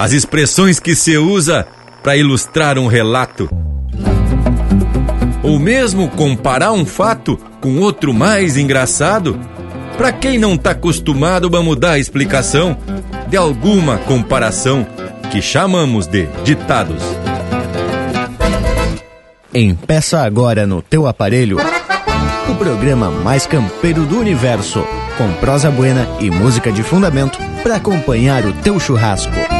as expressões que se usa para ilustrar um relato. Ou mesmo comparar um fato com outro mais engraçado. Para quem não tá acostumado, vamos dar a explicação de alguma comparação que chamamos de ditados. Empeça agora no teu aparelho o programa mais campeiro do universo, com prosa buena e música de fundamento para acompanhar o teu churrasco.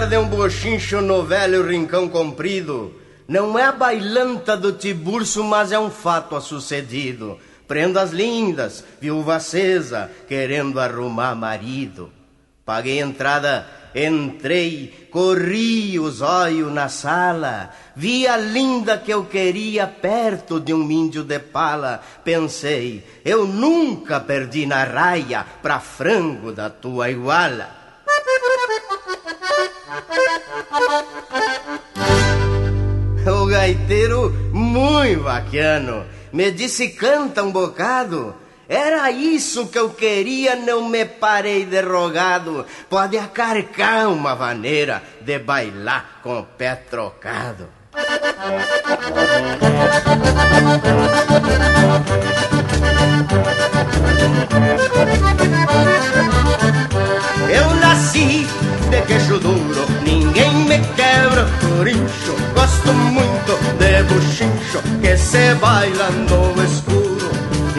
Lhes contar de um bochincho no velho rincão comprido. Não é a bailanta do Tiburcio, mas é um fato a sucedido. Prendas lindas, viúva acesa, querendo arrumar marido. Paguei entrada, entrei, corri os olhos na sala. Vi a linda que eu queria perto de um índio de pala. Pensei, eu nunca perdi na raia pra frango da tua iguala. O gaiteiro, muito bacano, me disse canta um bocado. Era isso que eu queria, não me parei derrogado. Pode acarcar uma maneira de bailar com o pé trocado. Eu nasci de queixo duro, ninguém me quebra corincho. Gosto muito de buchincho que se baila no escuro.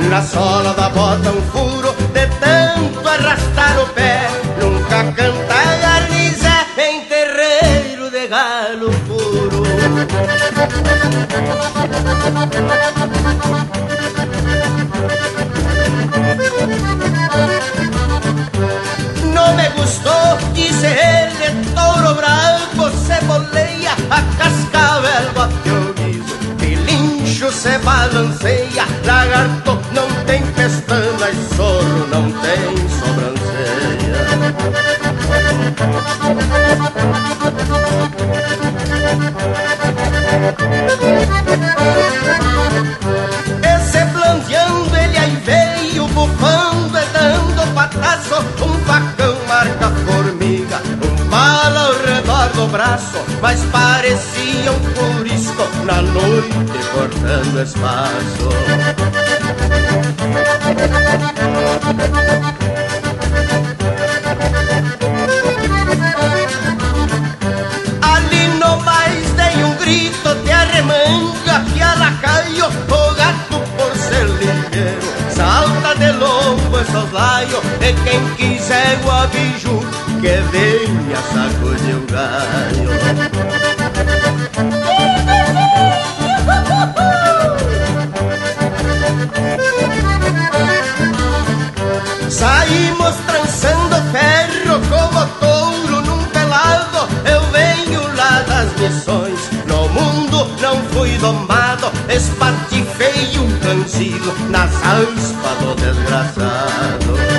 Na sola da bota um furo de tanto arrastar o pé. Nunca canta garnizé em terreiro de galo puro. Me gustó, dice él, de toro bravo se boleia, a cascavel bate o guiso, pilincho se balanceia, lagarto não tem pestana e zorro não tem sobrancelha. Braço, mas parecia um curisco na noite cortando espaço. Ali no mais dei um grito de arremanga que a lacaio, o gato por ser ligeiro, salta de lombo e soslaio, e quem quiser o abiju, que venha sacudir o galho. Saímos trançando ferro como touro num pelado. Eu venho lá das missões, no mundo não fui domado. Espatifei um cancilo nas aspas do desgraçado.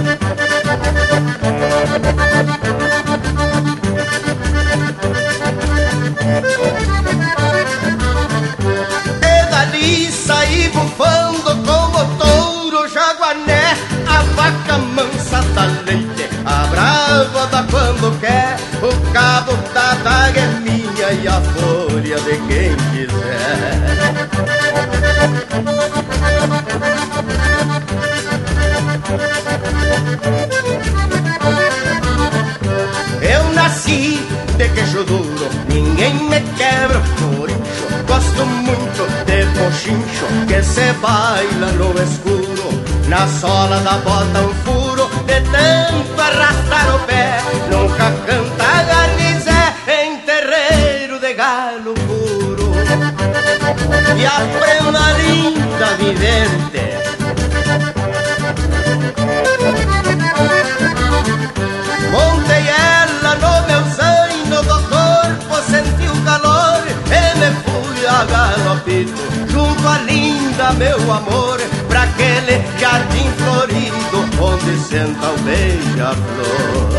Cabo da daga é minha e a folha de quem quiser Eu nasci de queixo duro, ninguém me quebra por incho. Gosto muito de pochincho que se baila no escuro. Na sola da bota um furo, E a prenda linda vivente. Montei ela no meu zaino do corpo, senti o calor e me palpito Junto à linda, meu amor Pra aquele jardim florido Onde senta o beija-flor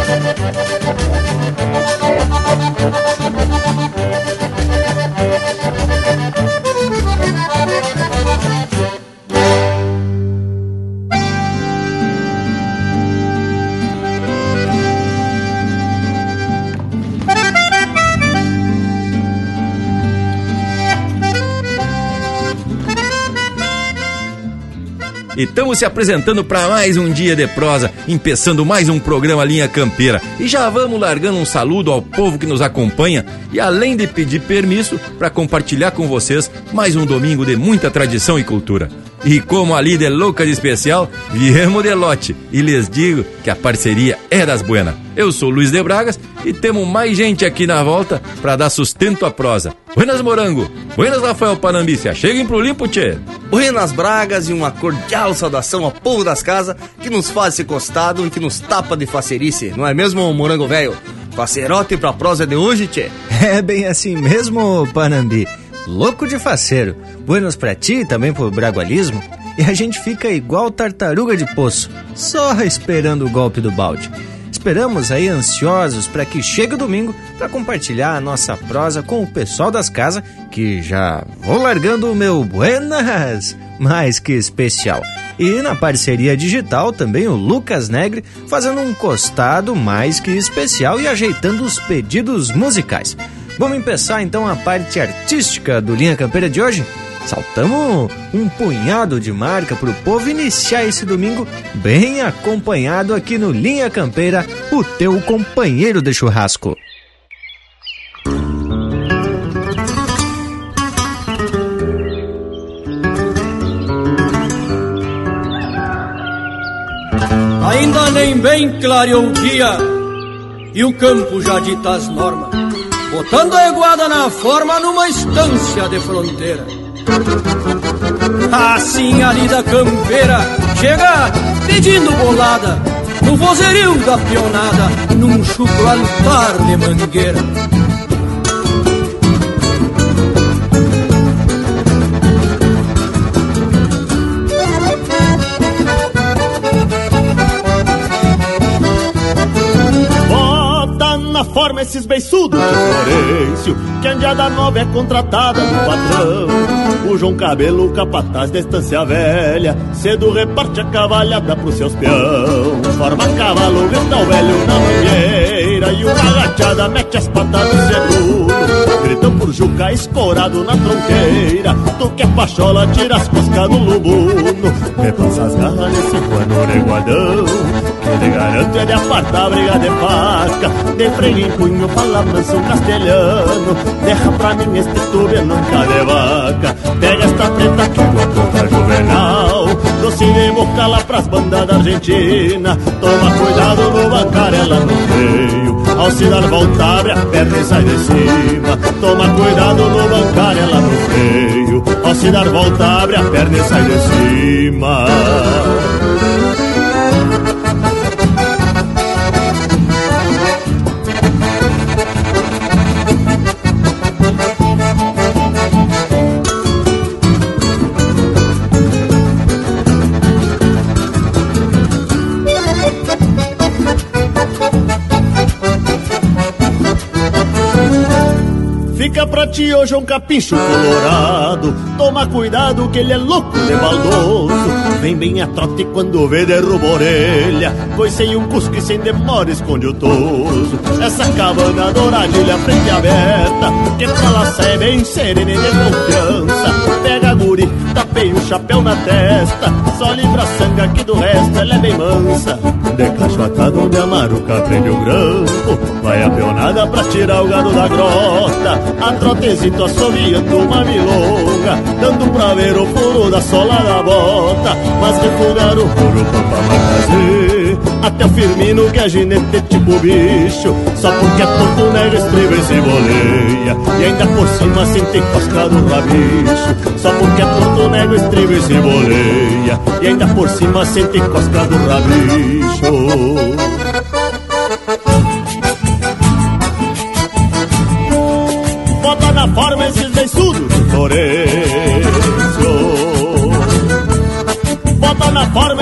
Estamos se apresentando para mais um dia de prosa, empeçando mais um programa Linha Campeira. E já vamos largando um saludo ao povo que nos acompanha e além de pedir permisso para compartilhar com vocês mais um domingo de muita tradição e cultura. E como a líder louca de especial, viemos de lote e lhes digo que a parceria é das buenas. Eu sou Luiz de Bragas e temos mais gente aqui na volta para dar sustento à prosa. Buenas Morango, buenas Rafael Panambícia, cheguem pro limpo, tchê. Buenas Bragas e uma cordial saudação ao povo das casas que nos faz esse costado e que nos tapa de facerice, não é mesmo, Morango Velho? Facerote pra prosa de hoje, tchê? É bem assim mesmo, Panambi. Louco de faceiro. Buenos pra ti também pro bragualismo. E a gente fica igual tartaruga de poço, só esperando o golpe do balde. Esperamos aí ansiosos para que chegue o domingo para compartilhar a nossa prosa com o pessoal das casas, que já vou largando o meu buenas, mais que especial. E na parceria digital também o Lucas Negre fazendo um costado mais que especial e ajeitando os pedidos musicais. Vamos começar então a parte artística do Linha Campeira de hoje? Saltamos um punhado de marca para o povo iniciar esse domingo bem acompanhado aqui no Linha Campeira, o teu companheiro de churrasco. Ainda nem bem clareou o dia e o campo já dita as normas, botando a eguada na forma numa estância de fronteira. Assim ali da campeira chega pedindo bolada no vozerio da pionada num chucro altar de mangueira. Forma esses beiçudos. De Florencio Que a Indiada Nova é contratada do patrão. O João Cabelo, capataz da estância velha Cedo reparte a cavalhada pros seus peão. Forma cavalo, grita o velho na mangueira E uma agachada mete as patas no seguro Gritam por Juca escorado na tronqueira. Tu que é pachola, tira as coscas do lubuno. Repassa as garras nesse pano te garanto é de apartar briga de faca De freio em punho, fala manso castelhano Deixa pra mim este tube nunca de vaca. Pega esta preta que tua conta juvenal Doce de boca lá pras bandas da Argentina. Toma cuidado no bancar, ela no freio Ao se dar volta, abre a perna e sai de cima Toma cuidado no bancar, ela no freio Ao se dar volta, abre a perna e sai de cima Pra ti hoje um capincho colorado. Toma cuidado que ele é louco de baldoso. Vem bem a trote quando vê derruba orelha. Pois sem um cusco e sem demora esconde o toso. Essa cabana douradilha frente aberta Que pra lá sai bem serena e de confiança. Pega a guri, tapei o chapéu na testa. Só livra a sanga que do resto ela é bem mansa. De cachotada onde a maruca prende o grampo. Vai a peonada pra tirar o gado da grota. A trotezito assoviando uma milonga Dando pra ver o furo da sola da bota. Mas refugar o furo pra fazer. Até o Firmino que é ginete tipo bicho Só porque é tonto nega estriba e se boleia E ainda por cima sente cosca do rabicho Só porque é tonto nega estriba e se boleia E ainda por cima sente cosca do rabicho outra forma esses beiçudos florescem. Bota na forma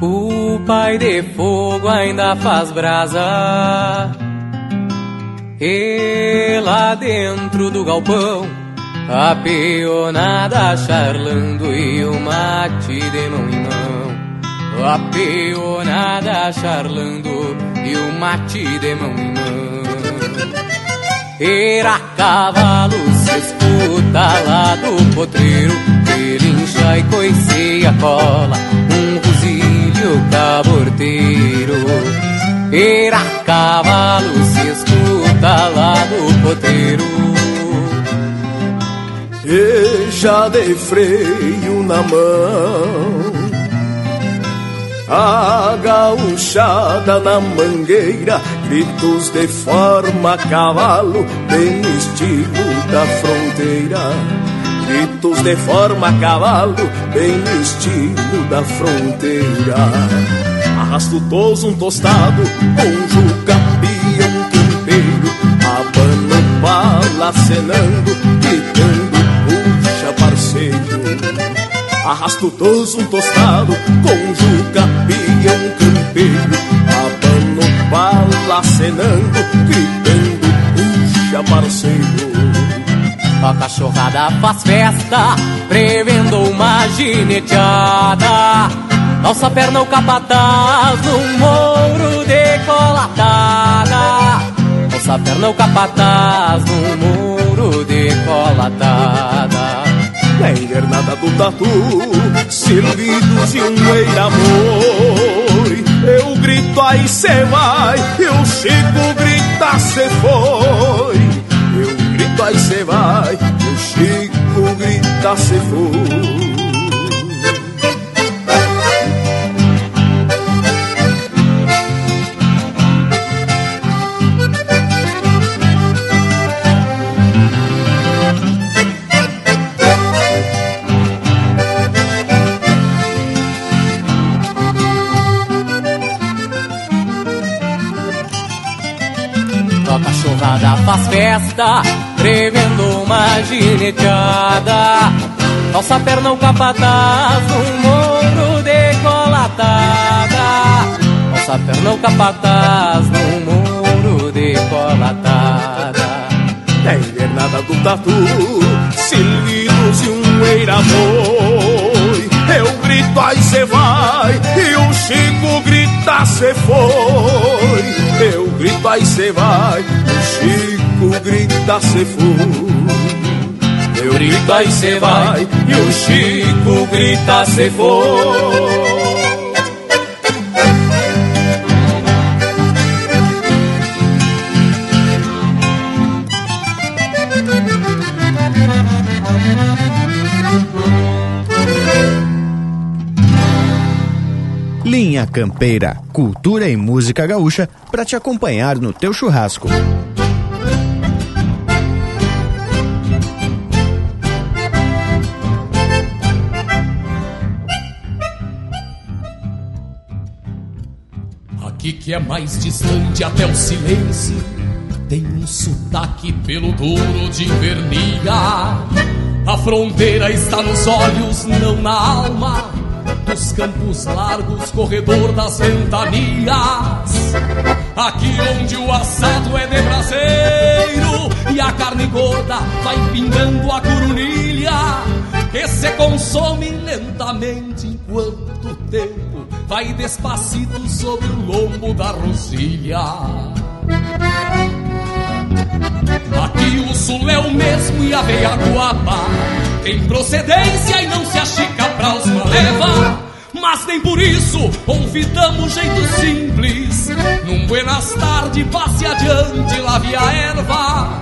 O pai de fogo ainda faz brasa. E lá dentro do galpão, a peonada charlando e o mate de mão em mão. A peonada charlando e o mate de mão em mão. Era cavalo se escuta lá do potreiro, relincha e coiceia cola, um rosilho caborteiro. Era cavalo se escuta lá do potreiro. E já de freio na mão a gauchada na mangueira, gritos de forma cavalo, bem estilo da fronteira. Gritos de forma a cavalo, bem estilo da fronteira. Arrasto toso um tostado, com juca, um campeiro, abano bala acenando, gritando, puxa parceiro. Arrasto todos um tostado com juca, um campeiro Abano bala acenando, gritando, puxa parceiro A cachorrada faz festa, prevendo uma gineteada. Nossa perna o capataz num mouro decolatada Nossa perna o capataz num mouro decolatada na invernada do tatu, servidos e um eira-boi. Eu grito aí cê vai, e o Chico grita cê foi. Eu grito aí cê vai, Chico grita cê foi. faz festa, prevendo uma gineteada. Nossa perna o capataz, um moro decolatada. Nossa perna o capataz, um moro decolatada. Na invernada do tatu, silvidos e um eira-boi. Eu grito, aí cê vai, e o Chico grita, cê foi. Eu grito, aí cê vai, o Chico grita, cê foi. Eu grito, aí cê vai, e o Chico grita, cê foi. Linha Campeira, cultura e música gaúcha para te acompanhar no teu churrasco. Aqui que é mais distante até o silêncio, tem um sotaque pelo duro de vernia. A fronteira está nos olhos, não na alma dos campos largos, corredor das ventanias. Aqui onde o assado é de braseiro e a carne gorda vai pingando a corunilha, que se consome lentamente enquanto o tempo vai despacito sobre o lombo da rosilha. Aqui o sul é o mesmo e a veia guapa tem procedência e não se achica pra os maleva. Mas nem por isso olvidamos jeito simples. Num buenas tarde, passe adiante, lave a erva.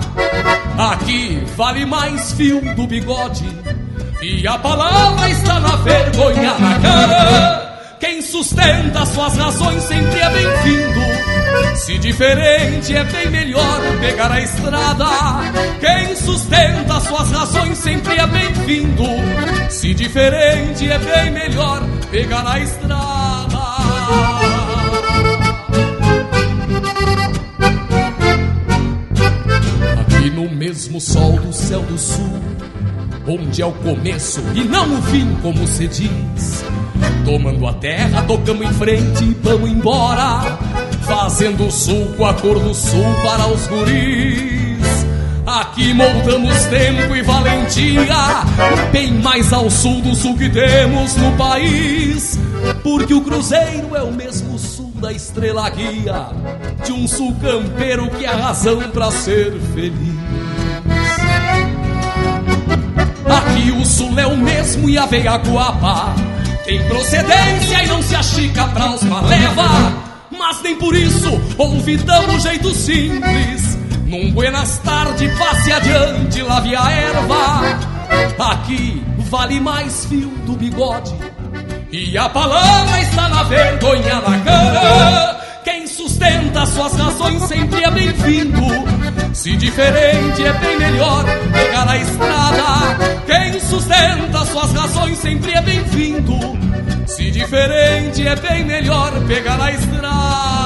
Aqui vale mais fio do bigode. E a palavra está na vergonha na cara. Quem sustenta suas razões sempre é bem-vindo. Se diferente é bem melhor pegar a estrada. Quem sustenta suas razões sempre é bem-vindo. Se diferente é bem melhor pegar a estrada. Aqui no mesmo sol do céu do sul, onde é o começo e não o fim, como se diz Tomando a terra, tocamos em frente e vamos embora. Fazendo sul com a cor do sul para os guris. Aqui moldamos tempo e valentia, bem mais ao sul do sul que temos no país. Porque o cruzeiro é o mesmo sul da estrela guia, de um sul campeiro que é a razão para ser feliz. Aqui o sul é o mesmo e a veia guapa tem procedência e não se achica pra os maleva. Mas nem por isso olvidamos jeito simples. Num buenas tarde, passe adiante, lave a erva. Aqui vale mais fio do bigode. E a palavra está na vergonha na cara. Quem sustenta suas razões sempre é bem-vindo. Se diferente é bem melhor pegar a estrada. Quem sustenta suas razões sempre é bem-vindo. Se diferente é bem melhor pegar a estrada.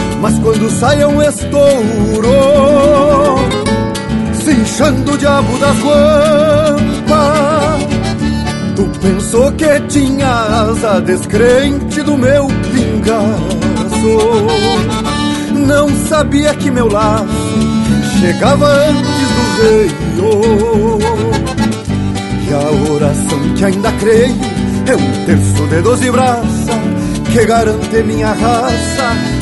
Mas quando sai é um estouro Cinchando o diabo das guampas Tu pensou que tinha asa descrente do meu pingaço. Não sabia que meu laço chegava antes do veio. E a oração que ainda creio é um terço de doze braças Que garante minha raça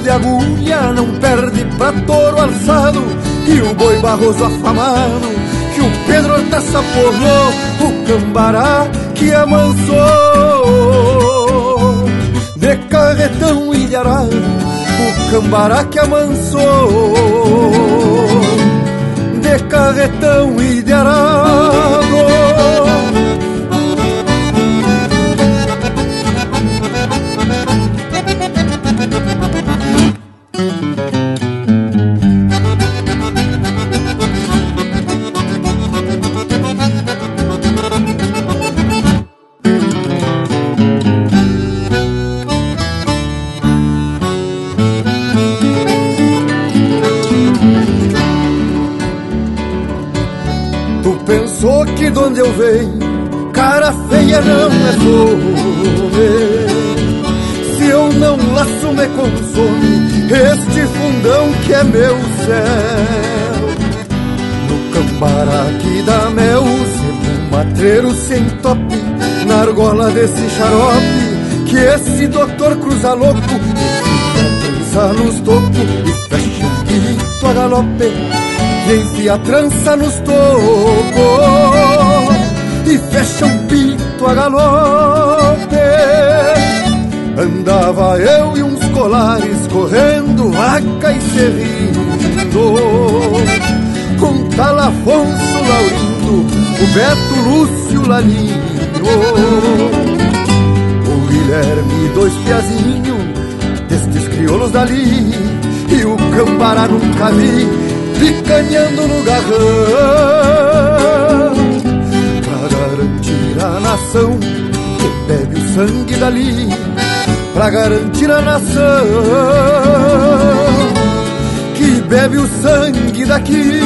de agulha Não perde pra touro alçado E o boi barroso afamado Que o Pedro Hortaça porrou O cambará que amansou. De carretão e de arado O cambará que amansou. De carretão e Se eu não laço me consome este fundão que é meu céu. No cambará que dá mel, sebo matreiro sem tope, na argola desse xarope, que esse doutor cruza louco, trança nos tocos e fecha o pito a galope e enfia a trança nos tocos e fecha um pito a galope. Andava eu e uns colares correndo vaca e serrindo com tal Afonso Laurindo, o Beto Lúcio Lalinho, o Guilherme dois piazinhos destes crioulos dali. E o Cambará nunca vi picanhando no garrão a nação que bebe o sangue dali pra garantir a nação que bebe o sangue daqui.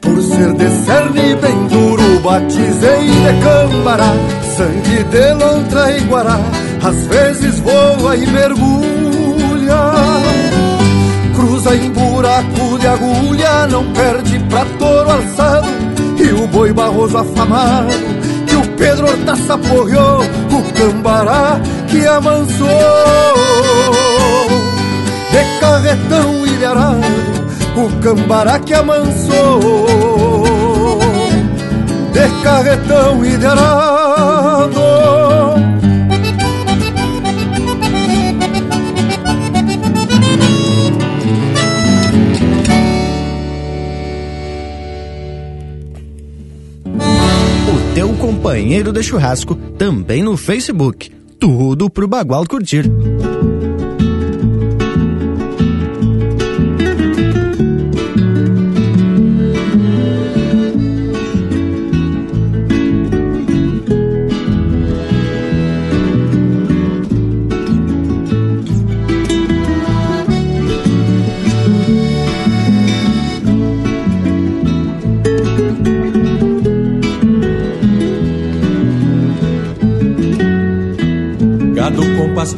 Por ser de cerne bem duro, batizei de cambará, sangue de lontra e guará, às vezes voa e mergulha. Cruza em buraco de agulha, não perde pra touro alçado, o boi barroso afamado Pedro Hortaça apoiou o cambará que amansou. De carretão ilharado, o cambará que amansou. De carretão ilharado companheiro de churrasco, também no Facebook. Tudo pro Bagual curtir.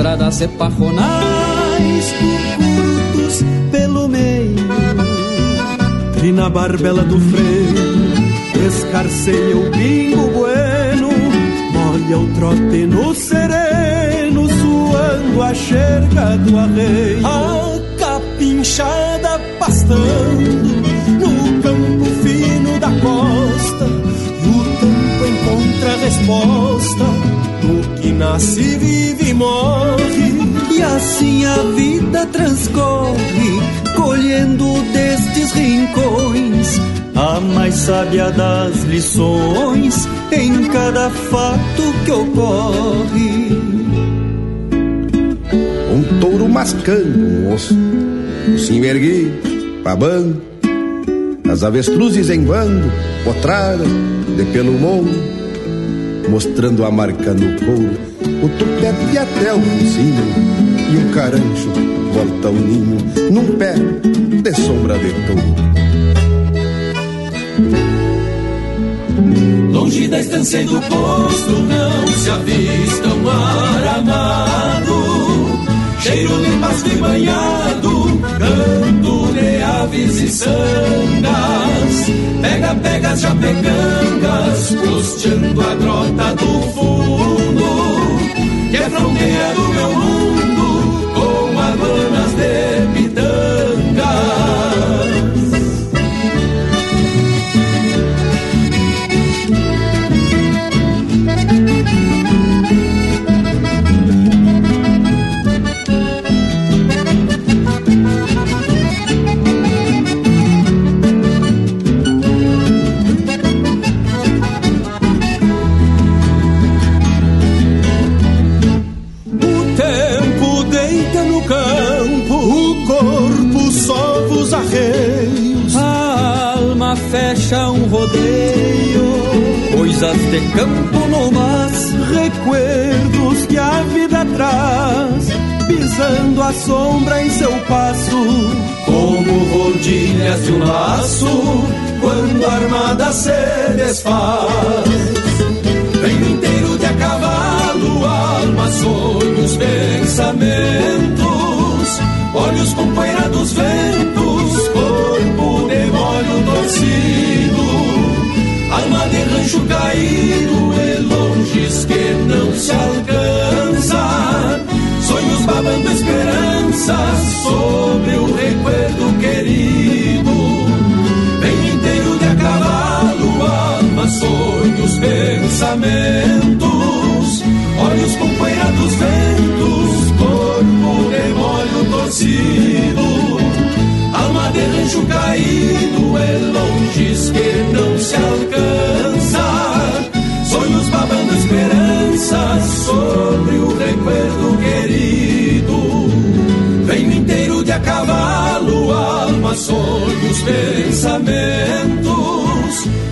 estradas e parronais, curtos pelo meio. E na barbela do freio, escarceia o pingo bueno, molha o trote no sereno, suando a xerga do arreio. A capinchada pastando no campo fino da costa encontra resposta no que nasce, vive e morre. E assim a vida transcorre, colhendo destes rincões a mais sábia das lições em cada fato que ocorre. Um touro mascando um osso, se erguido, babando, as avestruzes em bando, potrada, de pelo mundo mostrando a marca no couro, o tupete até o focinho, e um carancho volta ao ninho num pé de sombra de touro. Longe da estância e do posto não se avista um mar amado, cheiro de pasto e banhado, canto de aves e sangas Pega, pega as japecangas, costeando a grota do fundo, que é fronteira do meu mundo, com aduanas de coisas de campo no mas, recuerdos que a vida traz, pisando a sombra em seu passo, como rodilhas de um laço, quando a armada se desfaz. Vem inteiro de a cavalo, alma, sonhos, pensamentos, olhos com caído e longes que não se alcança. Sonhos babando esperanças sobre o recuerdo querido. bem inteiro de a alma, sonhos, pensamentos. Olhos com poeira dos ventos, corpo remolho torcido. Alma de rancho caído, e longes que não se alcança. Alma, sonhos, pensamentos,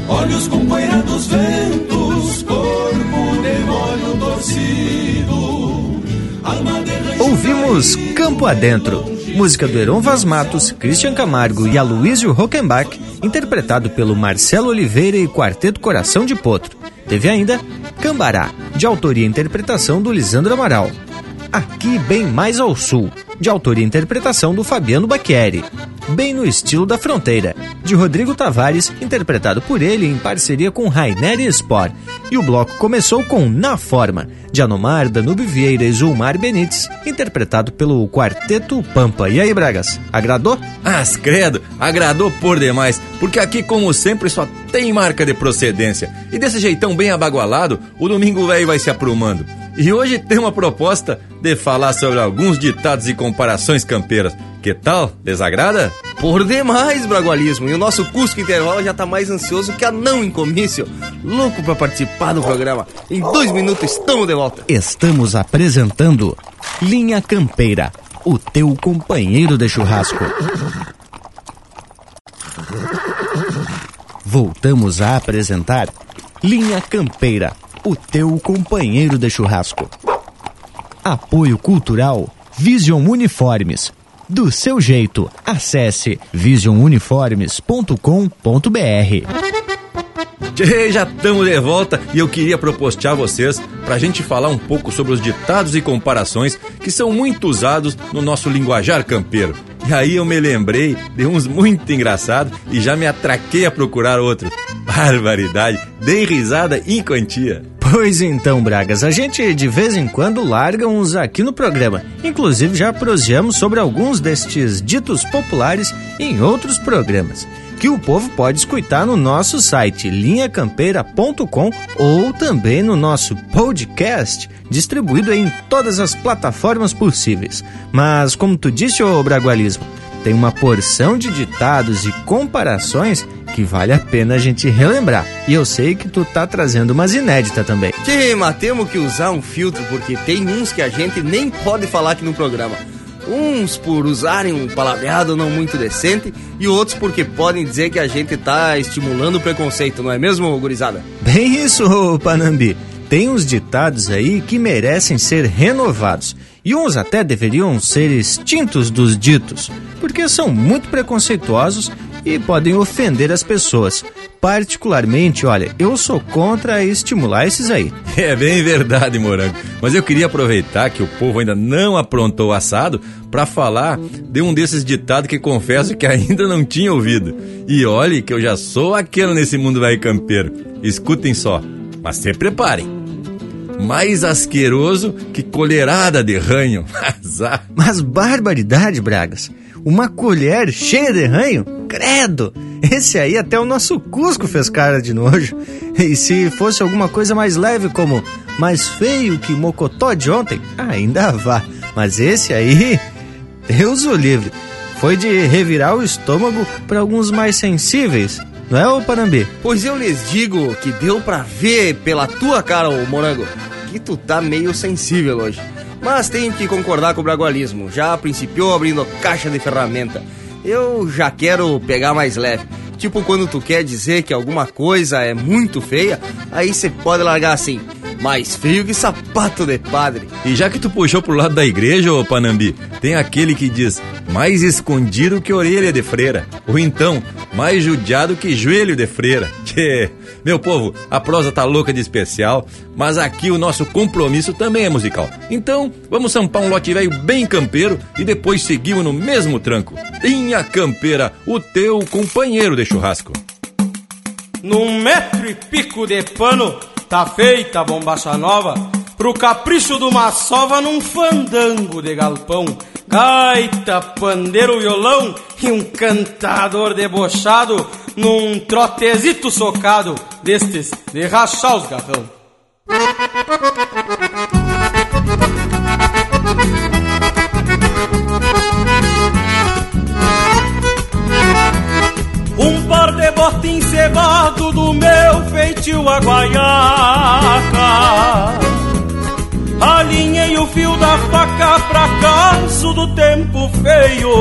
olhos com poeira dos ventos, corpo de molho torcido, alma de Ouvimos Campo Adentro, música do Heron Vaz Matos, Christian Camargo e Aloysio Rockenbach, interpretado pelo Marcelo Oliveira e Quarteto Coração de Potro. Teve ainda Cambará, de autoria e interpretação do Lisandro Amaral. Aqui Bem Mais ao Sul, de autoria e interpretação do Fabiano Bacchieri. Bem no Estilo da Fronteira, de Rodrigo Tavares, interpretado por ele em parceria com Rainer Sport. E o bloco começou com Na Forma, de Anomar, Danube Vieira e Zulmar Benites, interpretado pelo Quarteto Pampa. E aí, Bragas, agradou? As credo, agradou por demais, porque aqui, como sempre, só tem marca de procedência. E desse jeitão bem abagualado, o domingo velho vai se aprumando. E hoje tem uma proposta de falar sobre alguns ditados e comparações campeiras. Que tal? Desagrada? Por demais, Bragualismo. E o nosso Cusco Intervalo já tá mais ansioso que a não em comício. Louco pra participar do programa. Em dois minutos estamos de volta. Estamos apresentando Linha Campeira, o teu companheiro de churrasco. Voltamos a apresentar Linha Campeira, o teu companheiro de churrasco. Apoio Cultural Vision Uniformes. Do seu jeito, acesse visionuniformes.com.br. Tchê, já estamos de volta e eu queria propostear vocês para a gente falar um pouco sobre os ditados e comparações que são muito usados no nosso linguajar campeiro. E aí eu me lembrei de uns muito engraçados e já me atraquei a procurar outros. Barbaridade, dei risada em quantia. Pois então, Bragas, a gente de vez em quando larga uns aqui no programa. Inclusive já proseamos sobre alguns destes ditos populares em outros programas que o povo pode escutar no nosso site linhacampeira.com ou também no nosso podcast, distribuído em todas as plataformas possíveis. Mas, como tu disse, ô Bragualismo, tem uma porção de ditados e comparações que vale a pena a gente relembrar. E eu sei que tu tá trazendo umas inéditas também. Tchê, mas temos que usar um filtro, porque tem uns que a gente nem pode falar aqui no programa. Uns por usarem um palavreado não muito decente e outros porque podem dizer que a gente tá estimulando o preconceito, não é mesmo, gurizada? Bem isso, Panambi. Tem uns ditados aí que merecem ser renovados e uns até deveriam ser extintos dos ditos, porque são muito preconceituosos e podem ofender as pessoas. Particularmente, olha, eu sou contra estimular esses aí. É bem verdade, Morango. Mas eu queria aproveitar que o povo ainda não aprontou o assado para falar de um desses ditados que confesso que ainda não tinha ouvido. E olhe que eu já sou aquele nesse mundo velho campeiro. Escutem só, mas se preparem. Mais asqueroso que colherada de ranho. Mas barbaridade, Bragas. Uma colher cheia de ranho? Credo! Esse aí até o nosso Cusco fez cara de nojo. E se fosse alguma coisa mais leve, como mais feio que mocotó de ontem, ainda vá. Mas esse aí, Deus o livre, foi de revirar o estômago para alguns mais sensíveis. Não é, ô Panambi? Pois eu lhes digo que deu pra ver pela tua cara, ô morango, que tu tá meio sensível hoje. Mas tenho que concordar com o bragualismo. Já principiou abrindo caixa de ferramenta. Eu já quero pegar mais leve. Tipo quando tu quer dizer que alguma coisa é muito feia, aí você pode largar assim. Mais feio que sapato de padre. E já que tu puxou pro lado da igreja, ô Panambi, tem aquele que diz mais escondido que orelha de freira. Ou então, mais judiado que joelho de freira. Tchê, meu povo, a prosa tá louca de especial, mas aqui o nosso compromisso também é musical. Então, vamos sampar um lote velho bem campeiro e depois seguimos no mesmo tranco. Linha Campeira, o teu companheiro de churrasco. Num metro e pico de pano, tá feita a bombacha nova, pro capricho do sova num fandango de galpão. Gaita, pandeiro, violão e um cantador debochado num trotezito socado destes de rachar os garrão. Um par de bota encebado do meu feitio a guaiaca Alinhei o fio da faca pra caso do tempo feio.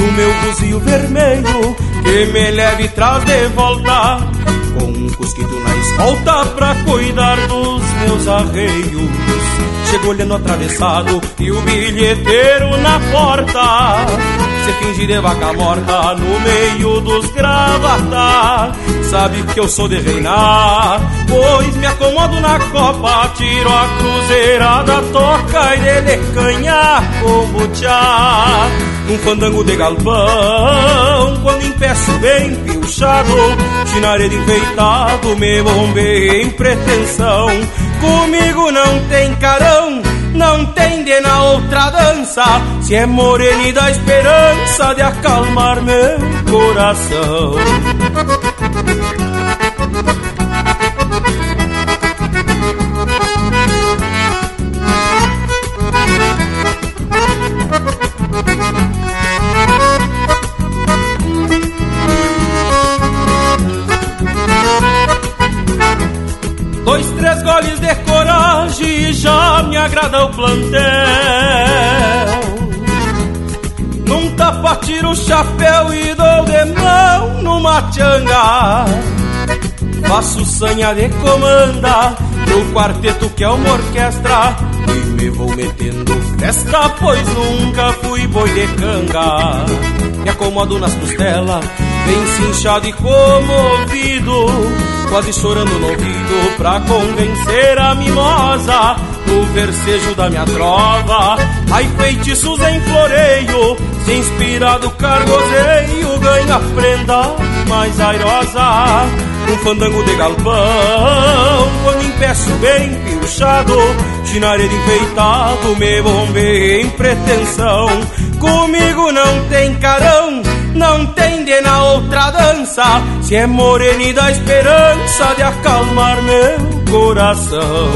No meu buzio vermelho, que me leve traz de volta. Com um cusquito na escolta pra cuidar dos meus arreios. Chego olhando atravessado e o bilheteiro na porta se fingir de vaca morta no meio dos gravata. Sabe que eu sou de reinar, pois me acomodo na copa, tiro a cruzeirada, toca e dele canha como tchá. Num fandango de galpão, quando empeço bem pilchado, chinaredo enfeitado, me bombei em pretensão. Comigo não tem carão, não tem de na outra dança, se é morena dá esperança de acalmar meu coração. Dois, três goles de coragem e já me agrada o plantel. Num tapa tiro o chapéu e dou de mão numa tchanga. Faço sanha de comanda no quarteto que é uma orquestra e me vou metendo festa, pois nunca fui boi de canga. Me acomodo nas costelas, bem cinchado e comovido, quase chorando no ouvido pra convencer a mimosa do versejo da minha trova. Ai, feitiços em floreio, se inspirado cargozeio, ganha prenda mais airosa. Um fandango de galpão, quando empeço bem pilchado, chinaredo enfeitado, me bombei em pretensão. Comigo não tem carão, não tem de na outra dança, se é morena dá esperança de acalmar meu coração.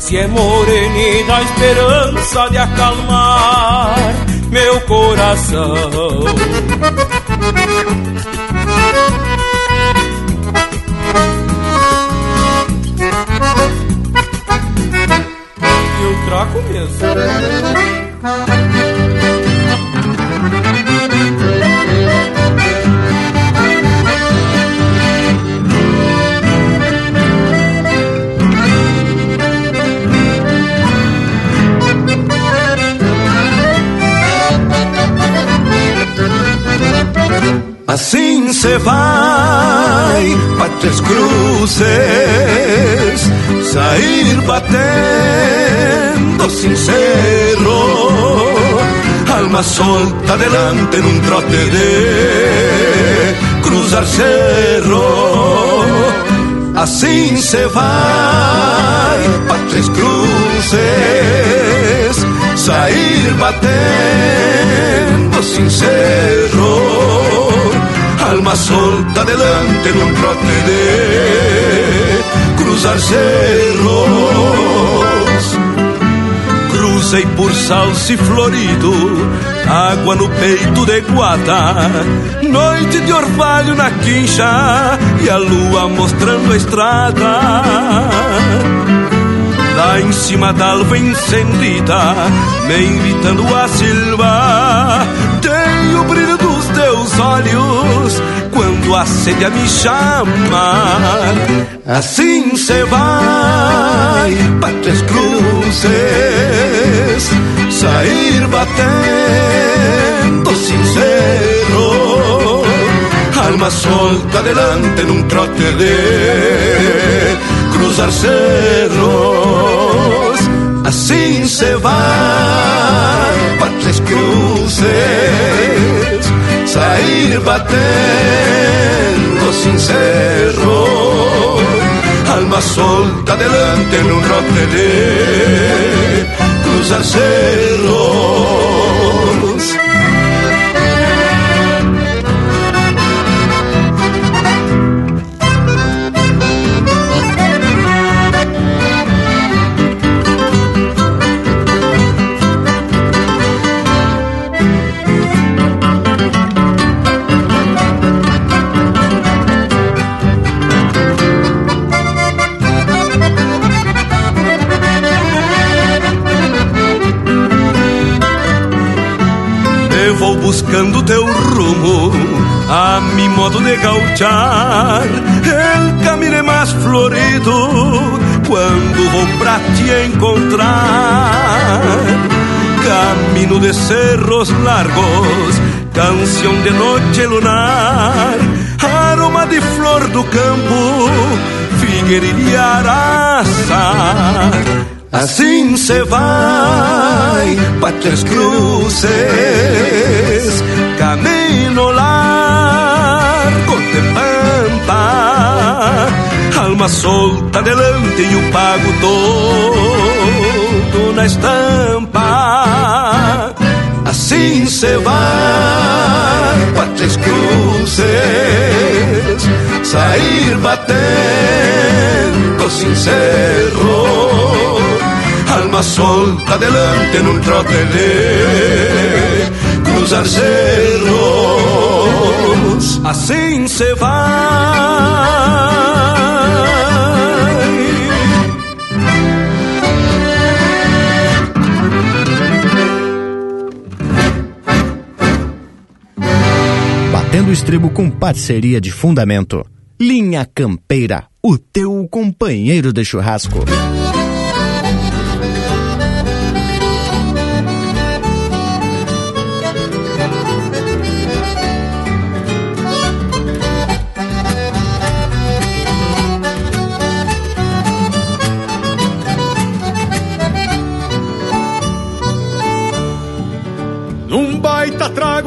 Se é morena dá esperança de acalmar meu coração. Eu traco Assim se vai para Três Cruzes, sair batendo sincero, alma solta delante num trote de cruzar cerro. Assim se vai para Três Cruzes, sair batendo sincero alma solta delante num trote de cruzar cerros. Cruzei por salse florido, água no peito de guata, noite de orvalho na quincha e a lua mostrando a estrada. Lá em cima da alva incendida, me invitando a silva, tem o brilho dos teus olhos quando a sede me chama. Assim se vai para Cruzes, sair batendo sincero, alma solta delante num trote de cruzar cerros. Assim se vai para Três Cruzes, sair batendo sincero, alma solta delante num trote de cruzar cerros. Canção de noite lunar, aroma de flor do campo, figueirilha araça. Assim se vai para Tres Cruces, camino largo de pampa, alma solta delante e o pago todo na estampa. Assim se vai Tres Cruces, sair batendo sincero alma solta delante en un trote de cruzar cerros. Así se va. Batendo o estribo com parceria de fundamento. Linha Campeira, o teu companheiro de churrasco.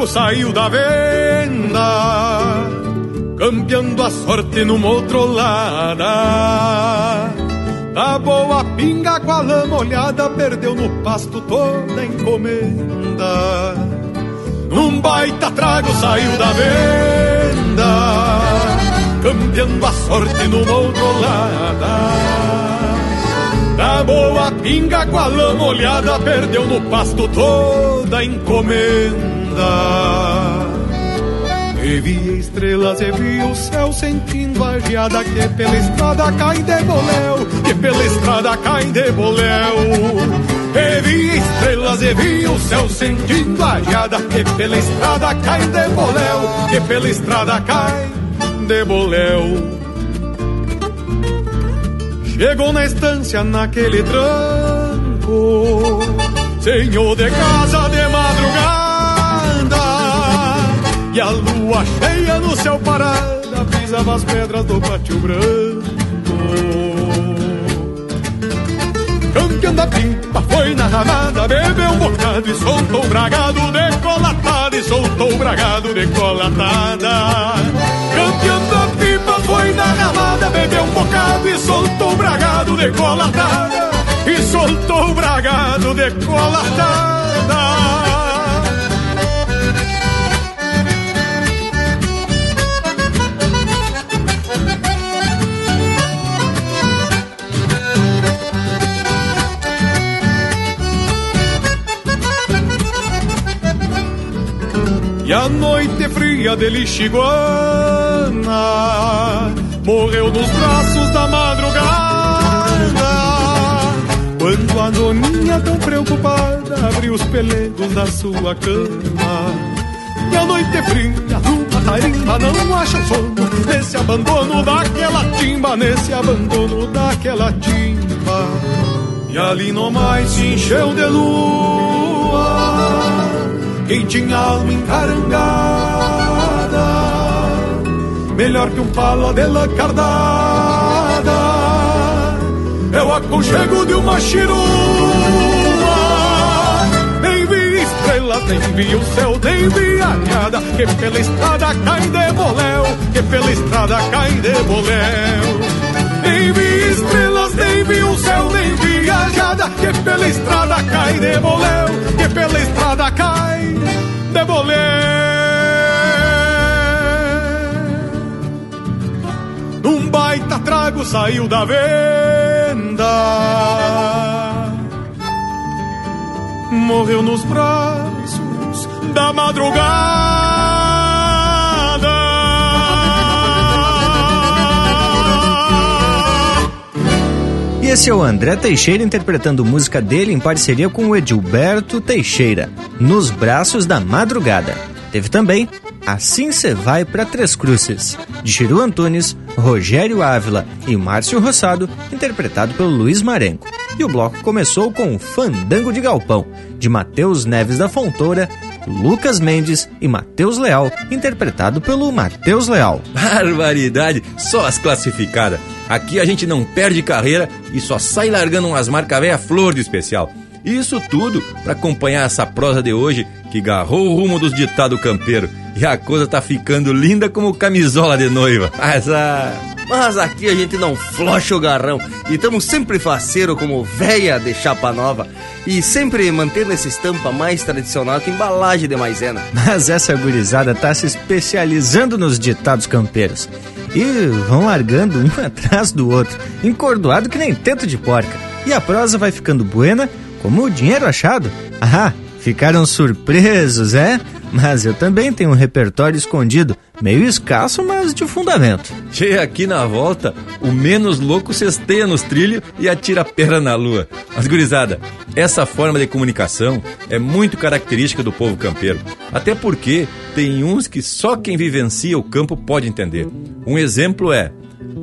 Saiu da venda, campeando a sorte numa outrolada. Da boa pinga com a lama olhada, perdeu no pasto toda a encomenda. Num baita trago saiu da venda, campeando a sorte numa outrolada. Da boa pinga com a lama olhada, perdeu no pasto toda a encomenda. E vi estrelas e vi o céu sentindo a geada que pela estrada cai de boléu, que pela estrada cai de boléu. E vi estrelas e vi o céu sentindo a geada que pela estrada cai de boléu, que pela estrada cai de boléu. Chegou na estância naquele tranco, senhor de casa de e a lua cheia no céu parada pisava as pedras do pátio branco. Campeão da pipa foi na ramada, bebeu um bocado e soltou o bragado decolatada, e soltou o bragado decolatada. Campeão da pipa foi na ramada, bebeu um bocado e soltou o bragado decolatada, e soltou o bragado decolatada. A noite fria de Lixiguana morreu nos braços da madrugada. Quando a doninha tão preocupada abriu os pelegos da sua cama. E a noite fria, lua tarimba, não acha sono nesse abandono daquela timba, nesse abandono daquela timba. E ali no mais se encheu de lua quem tinha alma encarangada, melhor que um pala de lacardada, é o aconchego de uma chirua. Nem vi estrelas, nem vi o céu, nem vi a nada, que pela estrada cai de boléu, que pela estrada cai de boléu. Nem vi estrelas, nem vi o céu, nem vi que pela estrada cai de boléu, que pela estrada cai de boléu. Num baita trago saiu da venda, morreu nos braços da madrugada. Esse é o André Teixeira interpretando música dele em parceria com o Edilberto Teixeira, Nos Braços da Madrugada. Teve também Assim Cê Vai para Três Cruzes, de Chiru Antunes, Rogério Ávila e Márcio Rossado, interpretado pelo Luiz Marenco. E o bloco começou com Fandango de Galpão, de Matheus Neves da Fontoura, Lucas Mendes e Matheus Leal, interpretado pelo Matheus Leal. Barbaridade, só as classificadas. Aqui a gente não perde carreira e só sai largando umas marcas velha flor de especial. Isso tudo para acompanhar essa prosa de hoje que garrou o rumo dos ditado campeiro. E a coisa tá ficando linda como camisola de noiva. Ah... Mas aqui a gente não flocha o garrão e estamos sempre faceiro como véia de chapa nova e sempre mantendo essa estampa mais tradicional que embalagem de maisena. Mas essa gurizada tá se especializando nos ditados campeiros e vão largando um atrás do outro, encordoado que nem teto de porca. E a prosa vai ficando buena como o dinheiro achado. Ah, ficaram surpresos, é? Mas eu também tenho um repertório escondido, meio escasso, mas de fundamento. Che, aqui na volta, o menos louco cesteia nos trilhos e atira a perna na lua. Mas, gurizada, essa forma de comunicação é muito característica do povo campeiro. Até porque tem uns que só quem vivencia o campo pode entender. Um exemplo é,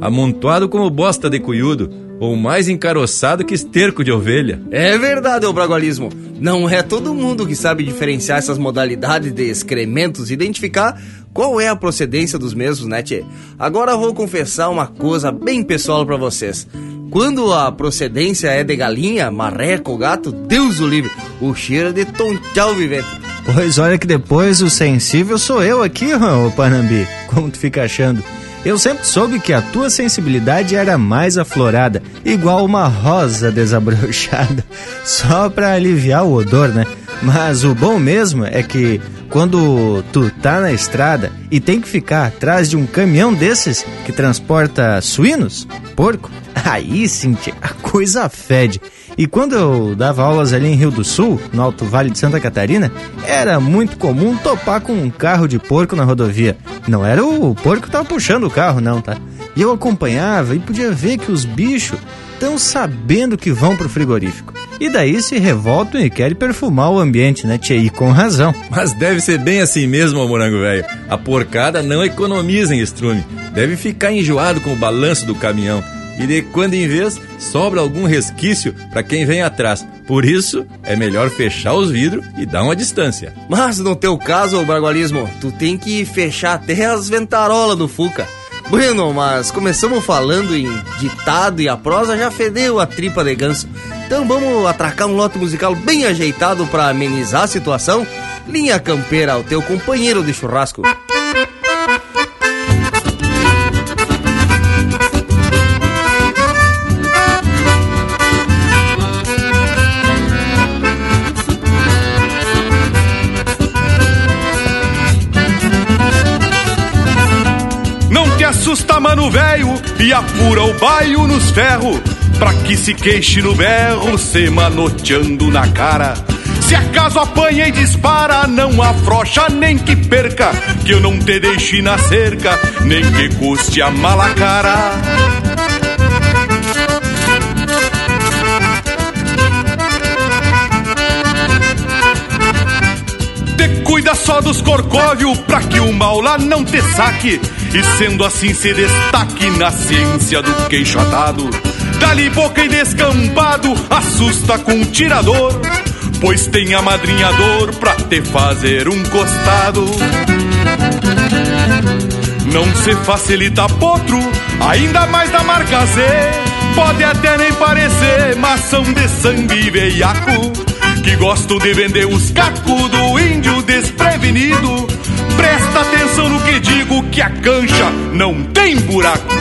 amontoado como bosta de cuiudo, ou mais encaroçado que esterco de ovelha. É verdade, ô bragualismo. Não é todo mundo que sabe diferenciar essas modalidades de excrementos e identificar qual é a procedência dos mesmos, né, tchê? Agora vou confessar uma coisa bem pessoal para vocês. Quando a procedência é de galinha, marreco ou gato, Deus o livre, o cheiro é de tonchal vivente. Pois olha que depois o sensível sou eu aqui, ô Panambi. Como tu fica achando? Eu sempre soube que a tua sensibilidade era mais aflorada, igual uma rosa desabrochada, só para aliviar o odor, né? Mas o bom mesmo é que quando tu tá na estrada e tem que ficar atrás de um caminhão desses que transporta suínos, porco, aí sim a coisa fede. E quando eu dava aulas ali em Rio do Sul, no Alto Vale de Santa Catarina, era muito comum topar com um carro de porco na rodovia. Não era o porco que tava puxando o carro, não, tá? E eu acompanhava e podia ver que os bichos estão sabendo que vão pro frigorífico. E daí se revoltam e querem perfumar o ambiente, né, Tchê? E com razão. Mas deve ser bem assim mesmo, morango velho. A porcada não economiza em estrume. Deve ficar enjoado com o balanço do caminhão e de quando em vez sobra algum resquício para quem vem atrás. Por isso, é melhor fechar os vidros e dar uma distância. Mas no teu caso, Bargualismo, tu tem que fechar até as ventarolas do Fuca. Bueno, mas começamos falando em ditado e a prosa já fedeu a tripa de ganso. Então vamos atracar um lote musical bem ajeitado para amenizar a situação? Linha Campeira, o teu companheiro de churrasco. Assusta mano velho e apura o baio nos ferros, pra que se queixe no berro, se manoteando na cara. Se acaso apanha e dispara, não afrocha nem que perca, que eu não te deixe na cerca, nem que custe a mala cara. Te cuida só dos corcóvio pra que o mal lá não te saque e sendo assim se destaque na ciência do queixo atado. Dali boca e descampado, assusta com um tirador, pois tem amadrinhador pra te fazer um costado. Não se facilita potro, ainda mais da marca Z. Pode até nem parecer, mas são de sangue veiaco. Que gosto de vender os cacos do desprevenido Presta atenção no que digo que a cancha não tem buraco.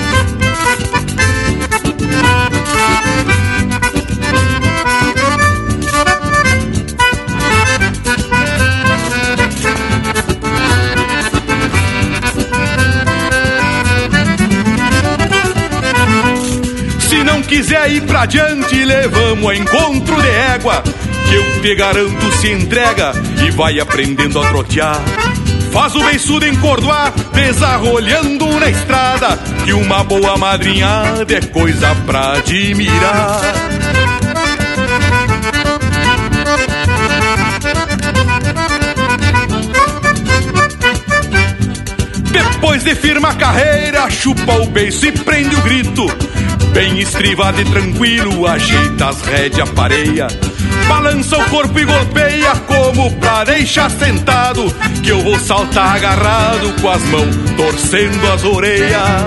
Se não quiser ir pra diante, levamos a encontro de égua. Que eu te garanto se entrega e vai aprendendo a trotear. Faz o beiçudo encordoar, desarrolhando na estrada, que uma boa madrinhada é coisa pra admirar. Depois de firma carreira, chupa o beiço e prende o grito. Bem estrivado e tranquilo, ajeita as rédeas, pareia. Balança o corpo e golpeia como pra deixar sentado. Que eu vou saltar agarrado com as mãos torcendo as orelhas.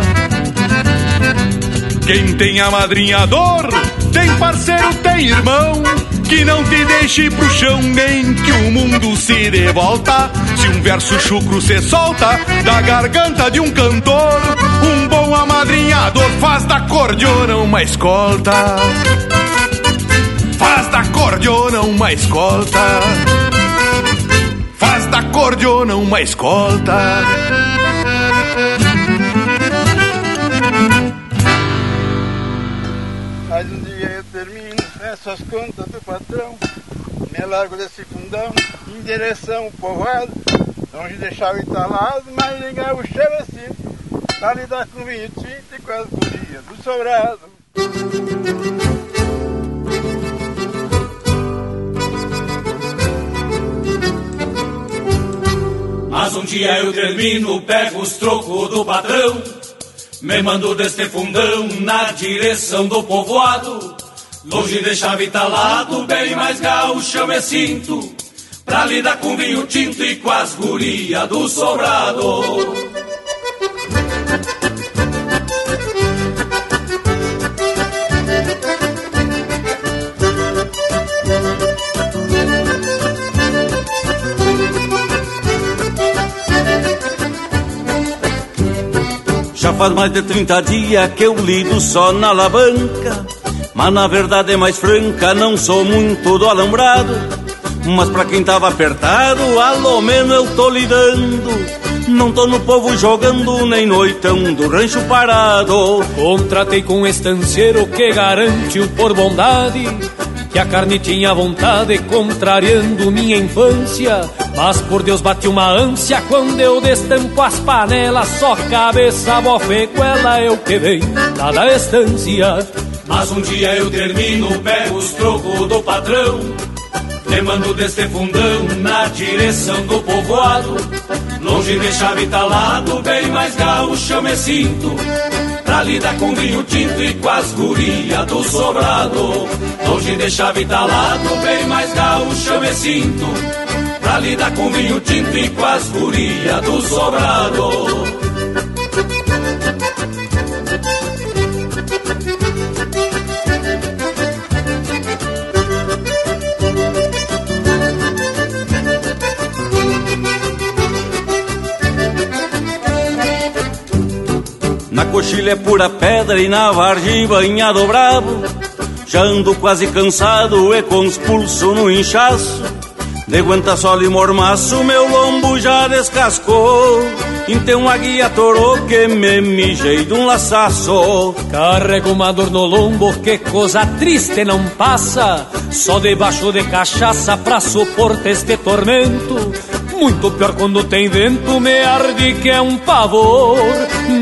Quem tem a madrinha dor, tem parceiro, tem irmão. Que não te deixe pro chão, nem que o mundo se dê volta. Se um verso chucro se solta da garganta de um cantor, um bom amadrinhador faz da cordiona uma escolta. Faz da cordiona uma escolta. Faz da cordiona uma escolta. Essas contas do patrão, me largo desse fundão em direção ao povoado, longe de chave entalado, mas ninguém o cheiro assim, pra lidar com vinho tinto e com as gurias do sobrado. Mas um dia eu termino, pego os trocos do patrão, me mando deste fundão na direção do povoado. Longe de chave talado, bem mais gaúcho me sinto, pra lidar com vinho tinto e com as gurias do sobrado. Já faz mais de 30 dias que eu lido só na alavanca. Mas na verdade é mais franca, não sou muito do alambrado. Mas pra quem tava apertado, alô menos eu tô lidando. Não tô no povo jogando, nem noitão do rancho parado. Contratei com um estanceiro que garante o por bondade que a carne tinha vontade, contrariando minha infância. Mas por Deus bate uma ânsia quando eu destampo as panelas, só cabeça, bofeguela é o que vem lá da estância. Mas um dia eu termino, pego os trocos do patrão, me mando deste fundão na direção do povoado. Longe de chave talado, bem mais gaúcho eu me sinto Pra lidar com vinho tinto e com as gurias do sobrado Longe de chave talado, bem mais gaúcho eu me sinto Pra lidar com vinho tinto e com as gurias do sobrado Coxilha é pura pedra e na vargem banhado bravo. Já ando quase cansado e com os pulsos no inchaço. De aguenta sol e mormaço, meu lombo já descascou. Então a guia torou que me mijei de um laçaço. Carrego uma dor no lombo, que coisa triste não passa. Só debaixo de cachaça pra suportar este tormento. Muito pior quando tem vento, me arde que é um pavor.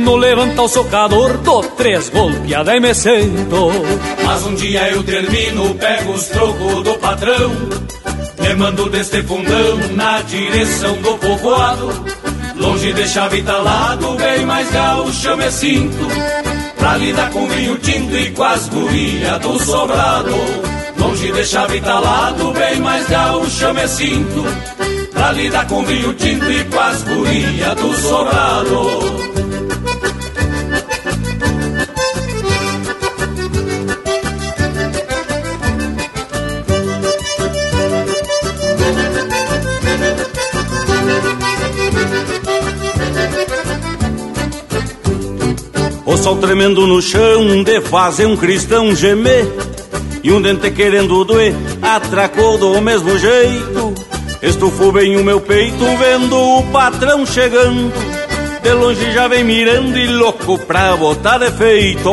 No levanta o socador, dou três golpeadas e me sento. Mas um dia eu termino, pego os trocos do patrão, me mando deste fundão na direção do povoado. Longe de chave talado, bem mais gaúcho eu me sinto, pra lidar com vinho tinto e com as gurias do sobrado. Longe de chave talado, bem mais gaúcho eu me sinto, pra lidar com vinho tinto e com as gurias do sobrado. Sol tremendo no chão de fazer um cristão gemer E um dente querendo doer atracou do mesmo jeito. Estufou bem o meu peito vendo o patrão chegando. De longe já vem mirando e louco pra botar defeito